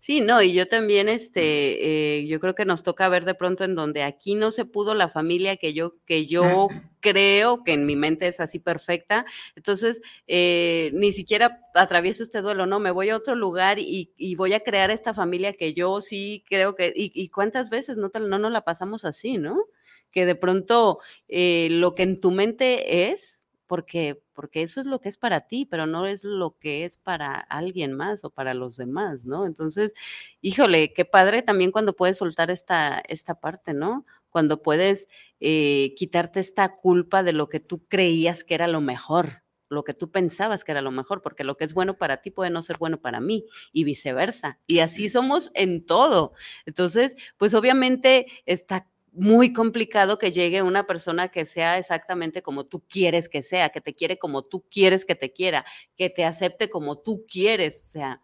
Speaker 4: Sí, no, y yo también, este, eh, yo creo que nos toca ver de pronto en donde aquí no se pudo la familia que yo, que yo creo que en mi mente es así perfecta. Entonces, eh, ni siquiera atravieso este duelo, no, me voy a otro lugar y, voy a crear esta familia que yo sí creo que, y, cuántas veces no, no nos la pasamos así, ¿no? Que de pronto eh, lo que en tu mente es, porque, porque eso es lo que es para ti, pero no es lo que es para alguien más o para los demás, ¿no? Entonces, híjole, qué padre también cuando puedes soltar esta, esta parte, ¿no? Cuando puedes eh, quitarte esta culpa de lo que tú creías que era lo mejor, lo que tú pensabas que era lo mejor, porque lo que es bueno para ti puede no ser bueno para mí y viceversa. Y así somos en todo. Entonces, pues obviamente está muy complicado que llegue una persona que sea exactamente como tú quieres que sea, que te quiere como tú quieres que te quiera, que te acepte como tú quieres, o sea,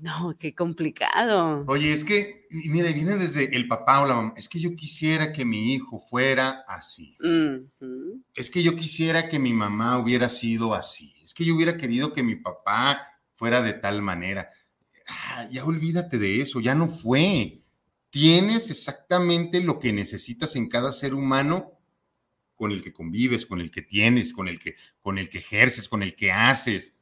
Speaker 4: no, qué complicado.
Speaker 3: Oye, es que, mira, viene desde el papá o la mamá, es que yo quisiera que mi hijo fuera así. Es que yo quisiera que mi mamá hubiera sido así. Es que yo hubiera querido que mi papá fuera de tal manera. Ah, ya olvídate de eso, ya no fue tienes exactamente lo que necesitas en cada ser humano con el que convives, con el que tienes, con el que, con el que ejerces, con el que haces.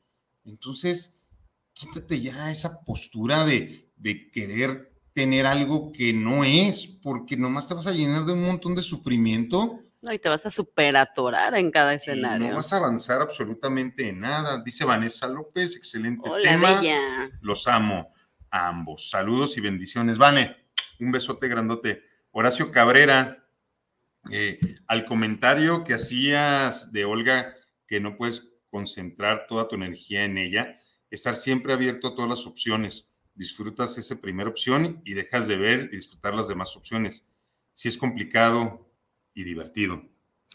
Speaker 3: Entonces, quítate ya esa postura de, querer tener algo que no es, porque nomás te vas a llenar de un montón de sufrimiento.
Speaker 4: No, y te vas a superatorar en cada escenario.
Speaker 3: no vas a avanzar absolutamente en nada. Dice Vanessa López, excelente tema. Los amo a ambos. Saludos y bendiciones. Vane, un besote grandote. Horacio Cabrera, eh, al comentario que hacías de Olga, que no puedes concentrar toda tu energía en ella, estar siempre abierto a todas las opciones. Disfrutas esa primera opción y dejas de ver y disfrutar las demás opciones. Si es complicado y divertido.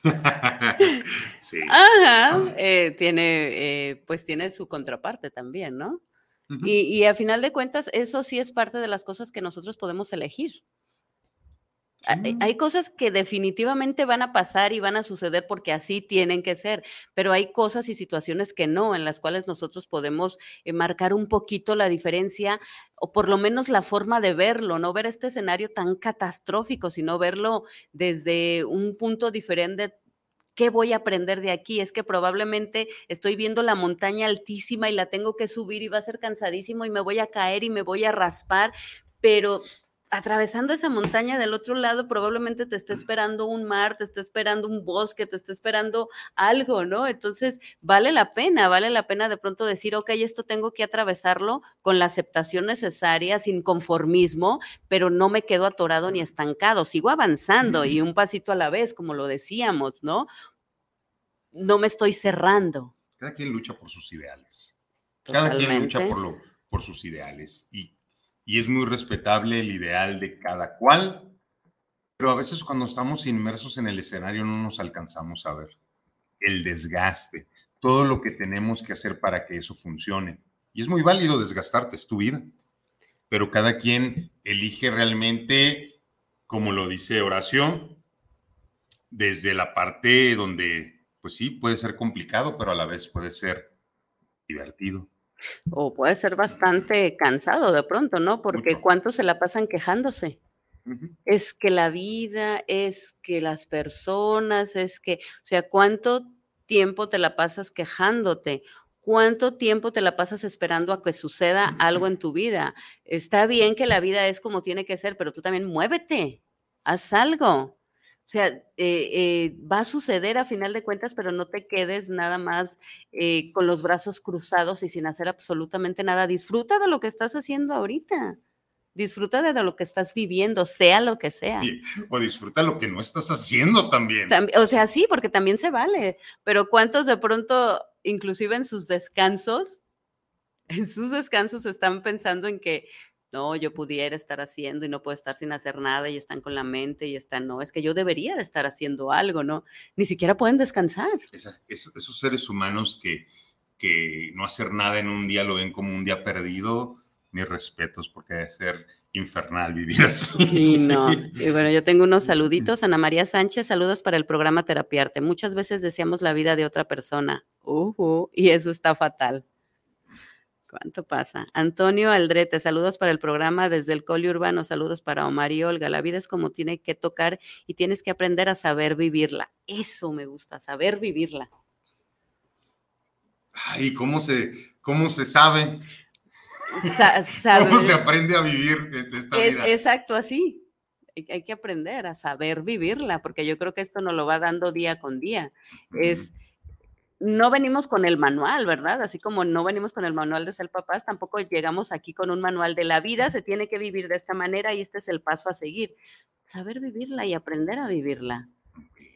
Speaker 4: sí. Ajá, eh, tiene, eh, pues tiene su contraparte también, ¿no? Y, a final de cuentas, eso sí es parte de las cosas que nosotros podemos elegir. Hay, cosas que definitivamente van a pasar y van a suceder porque así tienen que ser, pero hay cosas y situaciones que no, en las cuales nosotros podemos eh, marcar un poquito la diferencia o por lo menos la forma de verlo, no ver este escenario tan catastrófico, sino verlo desde un punto diferente, ¿qué voy a aprender de aquí? Es que probablemente estoy viendo la montaña altísima y la tengo que subir y va a ser cansadísimo y me voy a caer y me voy a raspar, pero atravesando esa montaña del otro lado probablemente te esté esperando un mar, te esté esperando un bosque, te esté esperando algo, ¿no? Entonces, vale la pena, vale la pena de pronto decir, ok, esto tengo que atravesarlo con la aceptación necesaria, sin conformismo, pero no me quedo atorado ni estancado, sigo avanzando y un pasito a la vez, como lo decíamos, ¿no? No me estoy cerrando.
Speaker 3: Cada quien lucha por sus ideales. Cada quien lucha por, lo, por sus ideales. Y y es muy respetable el ideal de cada cual, pero a veces cuando estamos inmersos en el escenario no nos alcanzamos a ver el desgaste, todo lo que tenemos que hacer para que eso funcione. Y es muy válido desgastarte, es tu vida, pero cada quien elige realmente, como lo dice Oración, desde la parte donde, pues sí, puede ser complicado, pero a la vez puede ser divertido.
Speaker 4: O puede ser bastante cansado de pronto, ¿no? Porque ¿cuántos se la pasan quejándose? Es que la vida, es que las personas, es que, o sea, ¿cuánto tiempo te la pasas quejándote? ¿Cuánto tiempo te la pasas esperando a que suceda algo en tu vida? Está bien que la vida es como tiene que ser, pero tú también muévete, haz algo. O sea, eh, eh, va a suceder a final de cuentas, pero no te quedes nada más eh, con los brazos cruzados y sin hacer absolutamente nada. Disfruta de lo que estás haciendo ahorita. Disfruta de lo que estás viviendo, sea lo que sea.
Speaker 3: o disfruta lo que no estás haciendo también.
Speaker 4: O sea, sí, porque también se vale. Pero ¿cuántos de pronto, inclusive en sus descansos, en sus descansos están pensando en que no, yo pudiera estar haciendo y no puedo estar sin hacer nada y están con la mente y están, no, es que yo debería de estar haciendo algo, ¿no? Ni siquiera pueden descansar.
Speaker 3: esos seres humanos que, que no hacer nada en un día lo ven como un día perdido, mis respetos, porque debe ser infernal vivir así.
Speaker 4: Y no. Y bueno, yo tengo unos saluditos. Ana María Sánchez, saludos para el programa Terapiarte. Muchas veces deseamos la vida de otra persona. Uh, y eso está fatal. ¿Cuánto pasa? Antonio Aldrete, saludos para el programa desde el Coli Urbano, saludos para Omar y Olga. La vida es como tiene que tocar y tienes que aprender a saber vivirla. Eso me gusta, saber vivirla.
Speaker 3: Ay, ¿cómo se, cómo se sabe? ¿Cómo se aprende a vivir esta vida?
Speaker 4: Exacto, así. Hay, que aprender a saber vivirla, porque yo creo que esto nos lo va dando día con día. Es no venimos con el manual, ¿verdad? Así como no venimos con el manual de ser papás, tampoco llegamos aquí con un manual de la vida, se tiene que vivir de esta manera y este es el paso a seguir. Saber vivirla y aprender a vivirla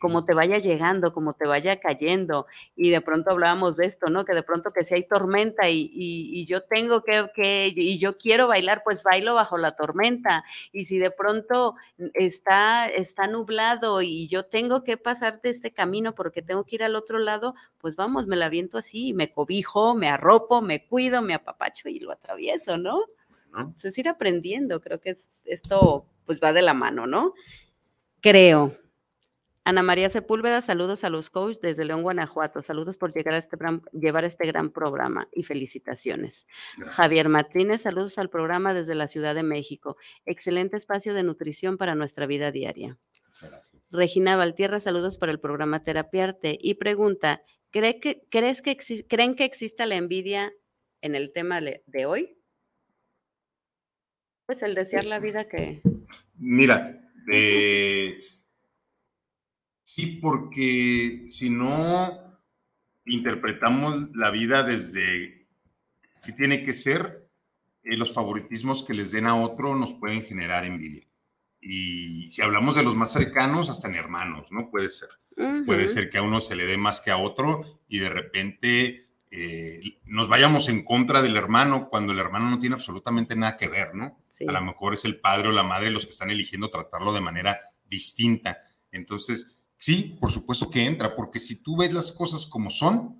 Speaker 4: como te vaya llegando, como te vaya cayendo. Y de pronto hablábamos de esto, ¿no? Que de pronto que si hay tormenta y, yo tengo que, que, y yo quiero bailar, pues bailo bajo la tormenta. Y si de pronto está, está nublado y yo tengo que pasarte este camino porque tengo que ir al otro lado, pues vamos, me la viento así, me cobijo, me arropo, me cuido, me apapacho y lo atravieso, ¿no? Es ir aprendiendo, creo que esto pues va de la mano, ¿no? Creo. Ana María Sepúlveda, saludos a los coaches desde León, Guanajuato. Saludos por llegar a este llevar este gran programa y felicitaciones. Javier Martínez, saludos al programa desde la Ciudad de México. Excelente espacio de nutrición para nuestra vida diaria. Gracias. Regina Valtierra, saludos para el programa Terapiarte. Y pregunta, ¿cree que, ¿crees que ¿creen que exista la envidia en el tema de hoy? Pues el desear la vida que...
Speaker 3: Mira, de Sí, porque si no interpretamos la vida desde si tiene que ser, eh, los favoritismos que les den a otro nos pueden generar envidia. Y si hablamos de los más cercanos, hasta en hermanos, ¿no? Puede ser. Puede ser que a uno se le dé más que a otro y de repente eh, nos vayamos en contra del hermano cuando el hermano no tiene absolutamente nada que ver, ¿no? A lo mejor es el padre o la madre los que están eligiendo tratarlo de manera distinta. Entonces, Sí, por supuesto que entra, porque si tú ves las cosas como son,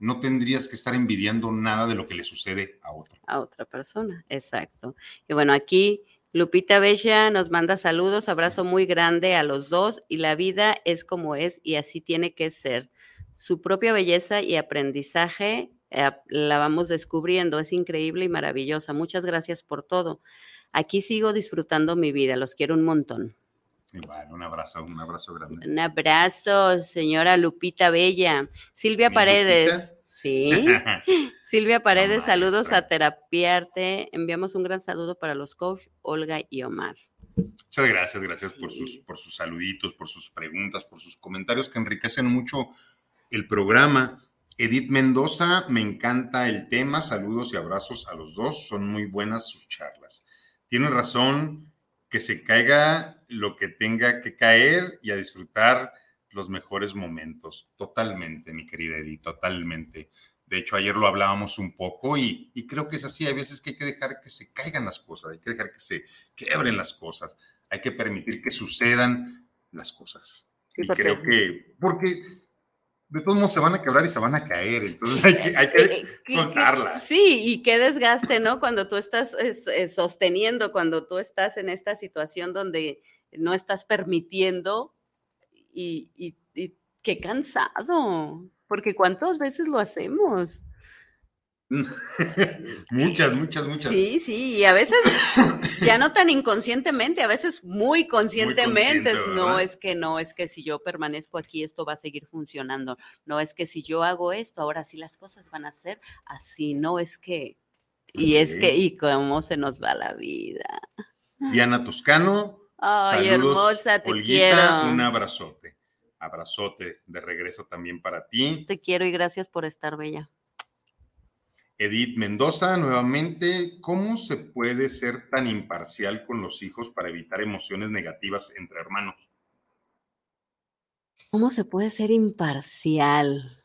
Speaker 3: no tendrías que estar envidiando nada de lo que le sucede a otro.
Speaker 4: A otra persona, exacto. Y bueno, aquí Lupita Bella nos manda saludos, abrazo muy grande a los dos y la vida es como es y así tiene que ser. Su propia belleza y aprendizaje eh, la vamos descubriendo, es increíble y maravillosa. Muchas gracias por todo. Aquí sigo disfrutando mi vida, los quiero un montón
Speaker 3: un abrazo, un abrazo grande.
Speaker 4: Un abrazo, señora Lupita Bella. Silvia Paredes. Sí. Silvia Paredes, saludos a Terapiarte. Enviamos un gran saludo para los coach Olga y Omar.
Speaker 3: Muchas gracias, gracias por, sus, por sus saluditos, por sus preguntas, por sus comentarios que enriquecen mucho el programa. Edith Mendoza, me encanta el tema. Saludos y abrazos a los dos. Son muy buenas sus charlas. Tiene razón, que se caiga lo que tenga que caer y a disfrutar los mejores momentos. Totalmente, mi querida Edith, totalmente. De hecho, ayer lo hablábamos un poco y, creo que es así. Hay veces que hay que dejar que se caigan las cosas, hay que dejar que se quebren las cosas, hay que permitir que sucedan las cosas. Sí, y creo que, porque de todos modos se van a quebrar y se van a caer, entonces hay que, hay que eh, eh, soltarla.
Speaker 4: Sí, y qué desgaste, ¿no? Cuando tú estás sosteniendo, cuando tú estás en esta situación donde no estás permitiendo y, y, y qué cansado, porque cuántas veces lo hacemos.
Speaker 3: muchas, muchas, muchas.
Speaker 4: Sí, sí, y a veces ya no tan inconscientemente, a veces muy conscientemente. no es que no, es que si yo permanezco aquí, esto va a seguir funcionando. No es que si yo hago esto, ahora sí las cosas van a ser así. No es que, y es que, y cómo se nos va la vida.
Speaker 3: Diana Toscano.
Speaker 4: Ay, hermosa, te quiero.
Speaker 3: Un abrazote. Abrazote de regreso también para ti.
Speaker 4: Te quiero y gracias por estar bella.
Speaker 3: Edith Mendoza, nuevamente, ¿cómo se puede ser tan imparcial con los hijos para evitar emociones negativas entre hermanos?
Speaker 4: ¿Cómo se puede ser imparcial?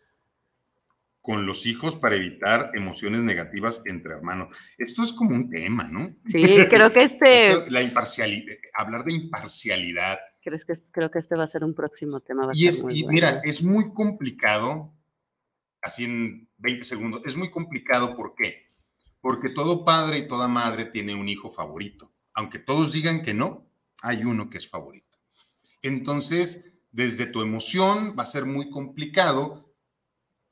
Speaker 3: Con los hijos para evitar emociones negativas entre hermanos. Esto es como un tema, ¿no?
Speaker 4: Sí, creo que este...
Speaker 3: la imparcialidad, hablar de imparcialidad.
Speaker 4: ¿Crees que, creo que este va a ser un próximo tema.
Speaker 3: y, es, y mira, es muy complicado, así en 20 segundos. Es muy complicado, ¿por qué? Porque todo padre y toda madre tiene un hijo favorito. Aunque todos digan que no, hay uno que es favorito. Entonces, desde tu emoción va a ser muy complicado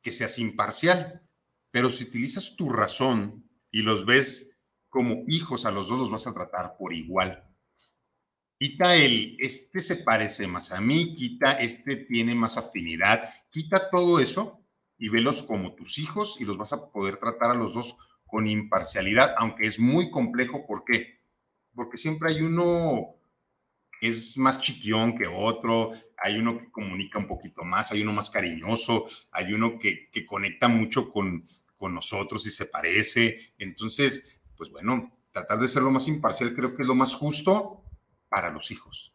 Speaker 3: que seas imparcial. Pero si utilizas tu razón y los ves como hijos, a los dos los vas a tratar por igual. Quita el, este se parece más a mí, quita, este tiene más afinidad, quita todo eso y velos como tus hijos y los vas a poder tratar a los dos con imparcialidad, aunque es muy complejo. ¿Por qué? Porque siempre hay uno es más chiquión que otro, hay uno que comunica un poquito más, hay uno más cariñoso, hay uno que, que conecta mucho con, con nosotros y se parece. Entonces, pues bueno, tratar de ser lo más imparcial creo que es lo más justo para los hijos,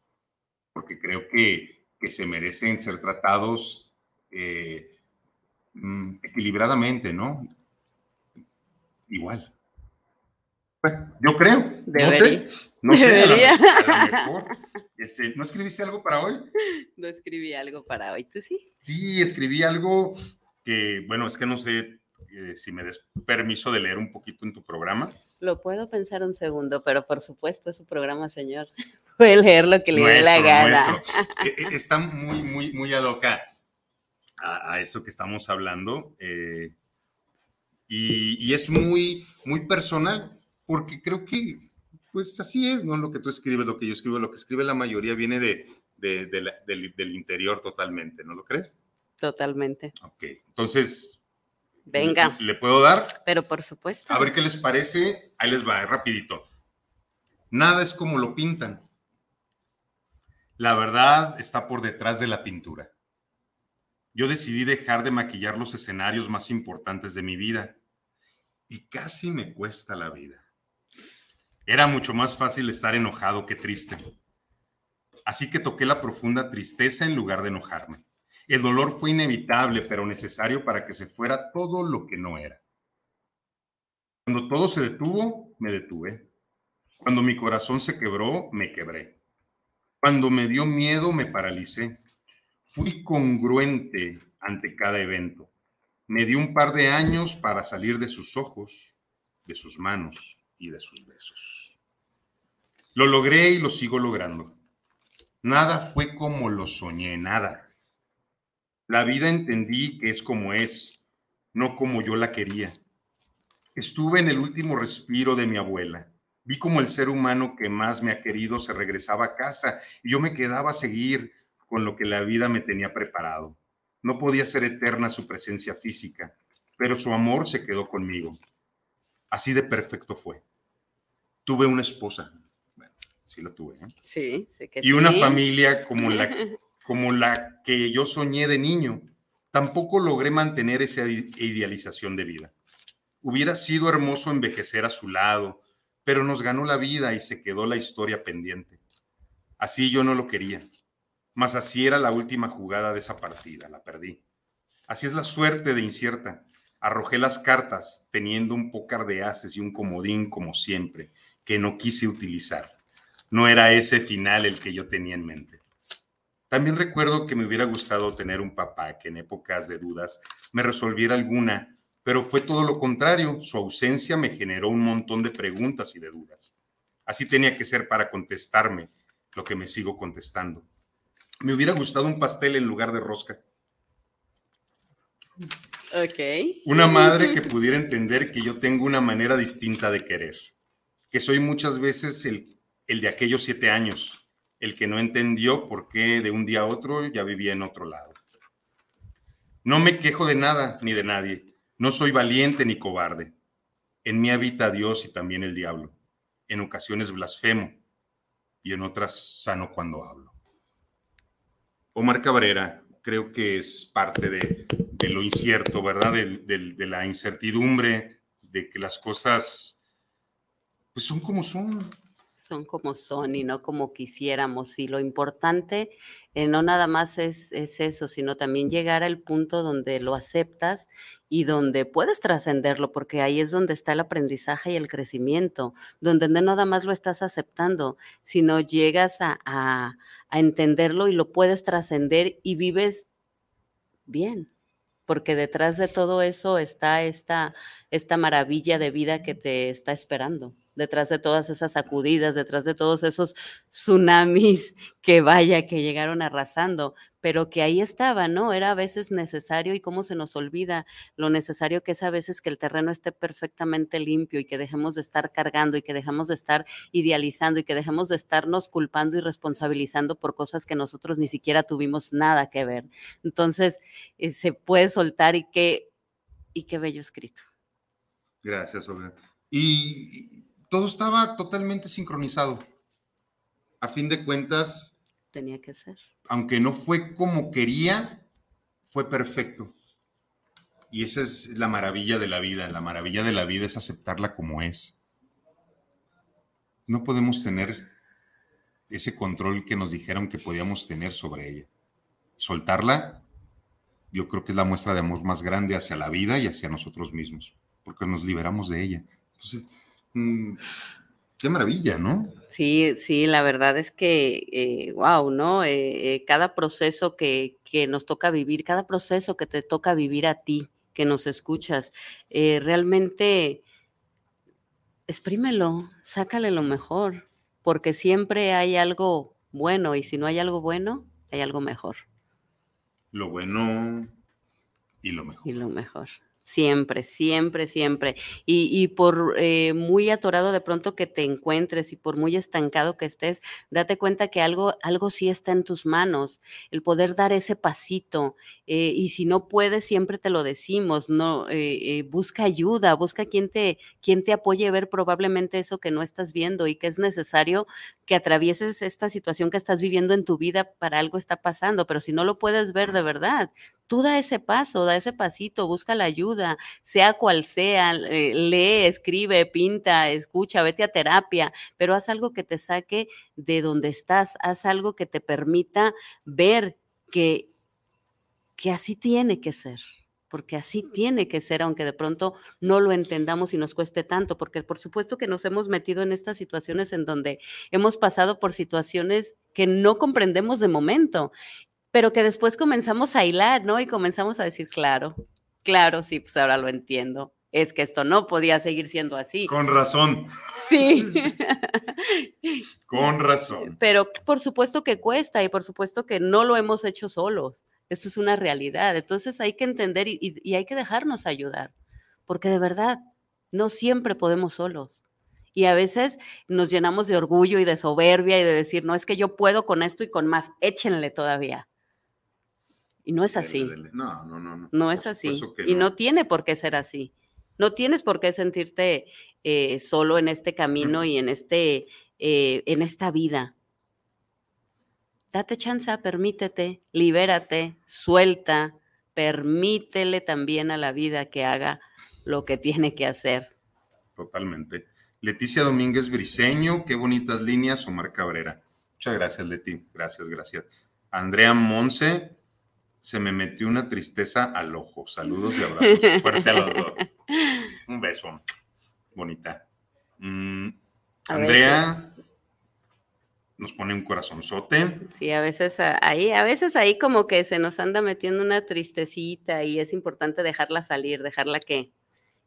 Speaker 3: porque creo que, que se merecen ser tratados eh, mm, equilibradamente, ¿no? Igual. Bueno, yo creo. No sé. No sé, a lo, mejor. Este, ¿No escribiste algo para hoy?
Speaker 4: No escribí algo para hoy, ¿tú sí?
Speaker 3: Sí, escribí algo que, bueno, es que no sé eh, si me des permiso de leer un poquito en tu programa.
Speaker 4: Lo puedo pensar un segundo, pero por supuesto es su programa, señor. Puede leer lo que le dé la gana.
Speaker 3: E, e, está muy, muy, muy ad hoc a, eso que estamos hablando. Eh, y, es muy, muy personal, porque creo que, pues así es, ¿no? Lo que tú escribes, lo que yo escribo, lo que escribe la mayoría viene de, del, del interior totalmente, ¿no lo crees?
Speaker 4: Totalmente.
Speaker 3: Ok, entonces
Speaker 4: Venga.
Speaker 3: ¿Le, puedo dar?
Speaker 4: Pero por supuesto.
Speaker 3: A ver qué les parece. Ahí les va, rapidito. Nada es como lo pintan. La verdad está por detrás de la pintura. Yo decidí dejar de maquillar los escenarios más importantes de mi vida y casi me cuesta la vida. Era mucho más fácil estar enojado que triste. Así que toqué la profunda tristeza en lugar de enojarme. El dolor fue inevitable, pero necesario para que se fuera todo lo que no era. Cuando todo se detuvo, me detuve. Cuando mi corazón se quebró, me quebré. Cuando me dio miedo, me paralicé. Fui congruente ante cada evento. Me dio un par de años para salir de sus ojos, de sus manos y de sus besos. Lo logré y lo sigo logrando. Nada fue como lo soñé, nada. La vida entendí que es como es, no como yo la quería. Estuve en el último respiro de mi abuela. Vi como el ser humano que más me ha querido se regresaba a casa y yo me quedaba a seguir con lo que la vida me tenía preparado. No podía ser eterna su presencia física, pero su amor se quedó conmigo. Así de perfecto fue. Tuve una esposa. Bueno, sí la tuve. ¿eh?
Speaker 4: Sí,
Speaker 3: sé que Y una familia como la como la que yo soñé de niño. Tampoco logré mantener esa idealización de vida. Hubiera sido hermoso envejecer a su lado, pero nos ganó la vida y se quedó la historia pendiente. Así yo no lo quería, mas así era la última jugada de esa partida, la perdí. Así es la suerte de incierta. Arrojé las cartas teniendo un pócar de haces y un comodín como siempre, que no quise utilizar. No era ese final el que yo tenía en mente. También recuerdo que me hubiera gustado tener un papá que en épocas de dudas me resolviera alguna, pero fue todo lo contrario. Su ausencia me generó un montón de preguntas y de dudas. Así tenía que ser para contestarme lo que me sigo contestando. Me hubiera gustado un pastel en lugar de rosca.
Speaker 4: Ok.
Speaker 3: Una madre que pudiera entender que yo tengo una manera distinta de querer, que soy muchas veces el, el de aquellos siete años, el que no entendió por qué de un día a otro ya vivía en otro lado. No me quejo de nada ni de nadie. No soy valiente ni cobarde. En mí habita Dios y también el diablo. En ocasiones blasfemo y en otras sano cuando hablo. Omar Cabrera, creo que es parte de, lo incierto, ¿verdad? De, la incertidumbre, de que las cosas pues son como son
Speaker 4: son como son y no como quisiéramos. Y lo importante eh, no nada más es, eso, sino también llegar al punto donde lo aceptas y donde puedes trascenderlo, porque ahí es donde está el aprendizaje y el crecimiento, donde no nada más lo estás aceptando, sino llegas a entenderlo y lo puedes trascender y vives bien, porque detrás de todo eso está esta esta maravilla de vida que te está esperando, detrás de todas esas sacudidas, detrás de todos esos tsunamis que vaya, que llegaron arrasando, pero que ahí estaba, ¿no? Era a veces necesario y cómo se nos olvida lo necesario que es a veces que el terreno esté perfectamente limpio y que dejemos de estar cargando y que dejemos de estar idealizando y que dejemos de estarnos culpando y responsabilizando por cosas que nosotros ni siquiera tuvimos nada que ver. Entonces, eh, se puede soltar y qué, y qué bello escrito.
Speaker 3: Gracias, Olga. Y todo estaba totalmente sincronizado. A fin de cuentas.
Speaker 4: Tenía que ser.
Speaker 3: Aunque no fue como quería, fue perfecto. Y esa es la maravilla de la vida. La maravilla de la vida es aceptarla como es. No podemos tener ese control que nos dijeron que podíamos tener sobre ella. Soltarla, yo creo que es la muestra de amor más grande hacia la vida y hacia nosotros mismos porque nos liberamos de ella. Entonces, mm, qué maravilla, ¿no?
Speaker 4: Sí, sí, la verdad es que, wow, eh, ¿no? Eh, eh, cada proceso que, que, nos toca vivir, cada proceso que te toca vivir a ti, que nos escuchas, realmente exprímelo, sácale lo mejor, porque siempre hay algo bueno y si no hay algo bueno, hay algo mejor.
Speaker 3: Lo bueno y lo mejor.
Speaker 4: Y lo mejor. Siempre, siempre, siempre. Y, por eh, muy atorado de pronto que te encuentres y por muy estancado que estés, date cuenta que algo, algo sí está en tus manos, el poder dar ese pasito. Eh, y si no puedes, siempre te lo decimos, no, eh, busca ayuda, busca quien te, quien te apoye a ver probablemente eso que no estás viendo y que es necesario que atravieses esta situación que estás viviendo en tu vida para algo está pasando. Pero si no lo puedes ver de verdad, tú da ese paso, da ese pasito, busca la ayuda, sea cual sea, lee, escribe, pinta, escucha, vete a terapia, pero haz algo que te saque de donde estás, haz algo que te permita ver que, que así tiene que ser porque así tiene que ser, aunque de pronto no lo entendamos y nos cueste tanto, porque por supuesto que nos hemos metido en estas situaciones en donde hemos pasado por situaciones que no comprendemos de momento pero que después comenzamos a hilar, ¿no? Y comenzamos a decir, claro, claro, sí, pues ahora lo entiendo. Es que esto no podía seguir siendo así.
Speaker 3: Con razón.
Speaker 4: Sí.
Speaker 3: Con razón.
Speaker 4: Pero por supuesto que cuesta y por supuesto que no lo hemos hecho solos. Esto es una realidad. Entonces hay que entender y, y hay que dejarnos ayudar, porque de verdad no siempre podemos solos. Y a veces nos llenamos de orgullo y de soberbia y de decir, no, es que yo puedo con esto y con más, échenle todavía. Y no es así.
Speaker 3: No, no, no.
Speaker 4: No, es así. Y no. tiene por qué ser así. No tienes por qué sentirte eh, solo en este camino y en, este, eh, en esta vida. Date chance, permítete, libérate, suelta, permítele también a la vida que haga lo que tiene que hacer.
Speaker 3: Totalmente. Leticia Domínguez Briseño, qué bonitas líneas, Omar Cabrera. Muchas gracias, Leti. Gracias, gracias. Andrea Monse, se me metió una tristeza al ojo. Saludos y abrazos. Fuerte a los dos. Un beso. Bonita. Mm, Andrea nos pone un corazonzote.
Speaker 4: Sí, a veces ahí, a veces ahí como que se nos anda metiendo una tristecita y es importante dejarla salir, dejarla que,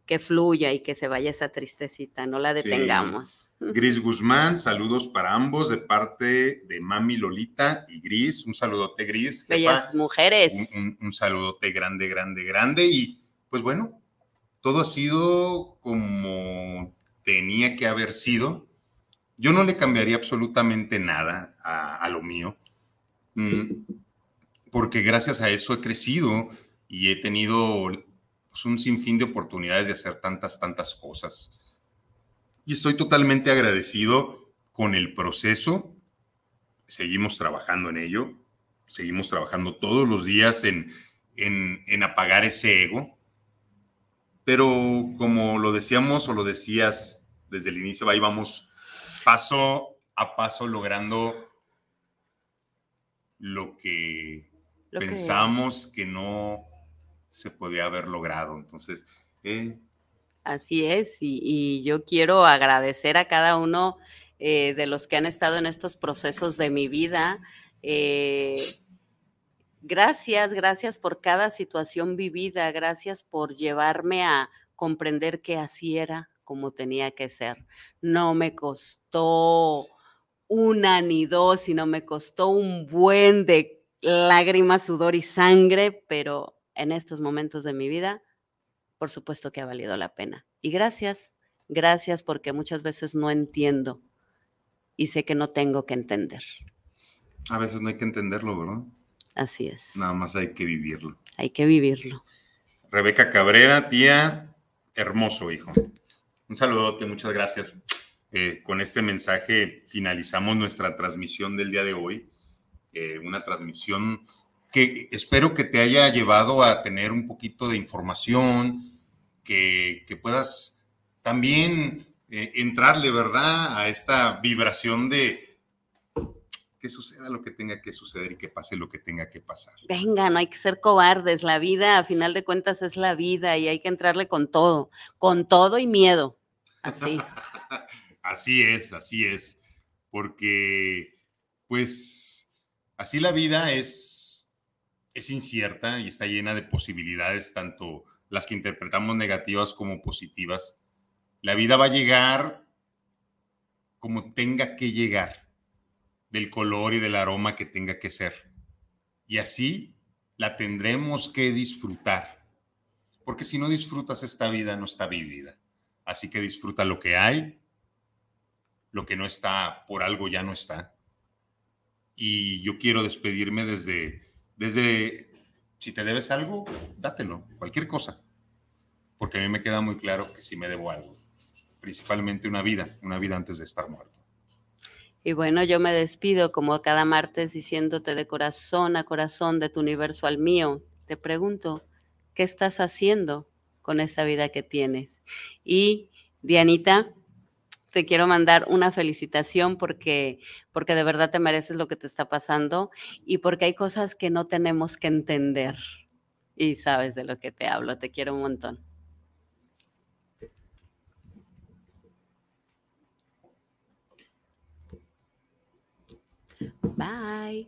Speaker 4: que fluya y que se vaya esa tristecita, no la detengamos.
Speaker 3: Gris Guzmán, saludos para ambos de parte de Mami Lolita y Gris. Un saludote, Gris.
Speaker 4: Bellas mujeres.
Speaker 3: Un, saludote grande, grande, grande. Y pues bueno, todo ha sido como tenía que haber sido. Yo no le cambiaría absolutamente nada a, lo mío, mm, porque gracias a eso he crecido y he tenido pues, un sinfín de oportunidades de hacer tantas, tantas cosas. Y estoy totalmente agradecido con el proceso. Seguimos trabajando en ello. Seguimos trabajando todos los días en, en, apagar ese ego. Pero como lo decíamos o lo decías desde el inicio, ahí vamos paso a paso logrando lo que pensamos que no se podía haber logrado. Entonces, eh,
Speaker 4: Así es, y, yo quiero agradecer a cada uno eh, de los que han estado en estos procesos de mi vida. Eh, gracias, gracias por cada situación vivida, gracias por llevarme a comprender que así era como tenía que ser. No me costó una ni dos, sino me costó un buen de lágrimas, sudor y sangre, pero en estos momentos de mi vida, por supuesto que ha valido la pena. Y gracias, gracias porque muchas veces no entiendo y sé que no tengo que entender.
Speaker 3: A veces no hay que entenderlo, ¿verdad?
Speaker 4: Así es.
Speaker 3: Nada más hay que vivirlo.
Speaker 4: Hay que vivirlo.
Speaker 3: Rebeca Cabrera, tía, hermoso hijo. Un saludote, muchas gracias. Eh, con este mensaje finalizamos nuestra transmisión del día de hoy. Eh, una transmisión que espero que te haya llevado a tener un poquito de información, que, puedas también eh, entrarle, ¿verdad? A esta vibración de que suceda lo que tenga que suceder y que pase lo que tenga que pasar.
Speaker 4: Venga, no hay que ser cobardes. La vida, a final de cuentas, es la vida y hay que entrarle con todo, con todo y miedo. Así.
Speaker 3: así es, así es. Porque, pues, así la vida es, es incierta y está llena de posibilidades, tanto las que interpretamos negativas como positivas. La vida va a llegar como tenga que llegar, del color y del aroma que tenga que ser. Y así la tendremos que disfrutar. Porque si no disfrutas esta vida, no está vivida. Así que disfruta lo que hay, lo que no está por algo ya no está. Y yo quiero despedirme desde, desde si te debes algo, dátelo, cualquier cosa. Porque a mí me queda muy claro que si me debo algo, principalmente una vida, una vida antes de estar muerto.
Speaker 4: Y bueno, yo me despido como cada martes diciéndote de corazón a corazón, de tu universo al mío. Te pregunto, ¿qué estás haciendo con esa vida que tienes? Y Dianita, te quiero mandar una felicitación porque, porque de verdad te mereces lo que te está pasando y porque hay cosas que no tenemos que entender. Y sabes de lo que te hablo, te quiero un montón. Bye.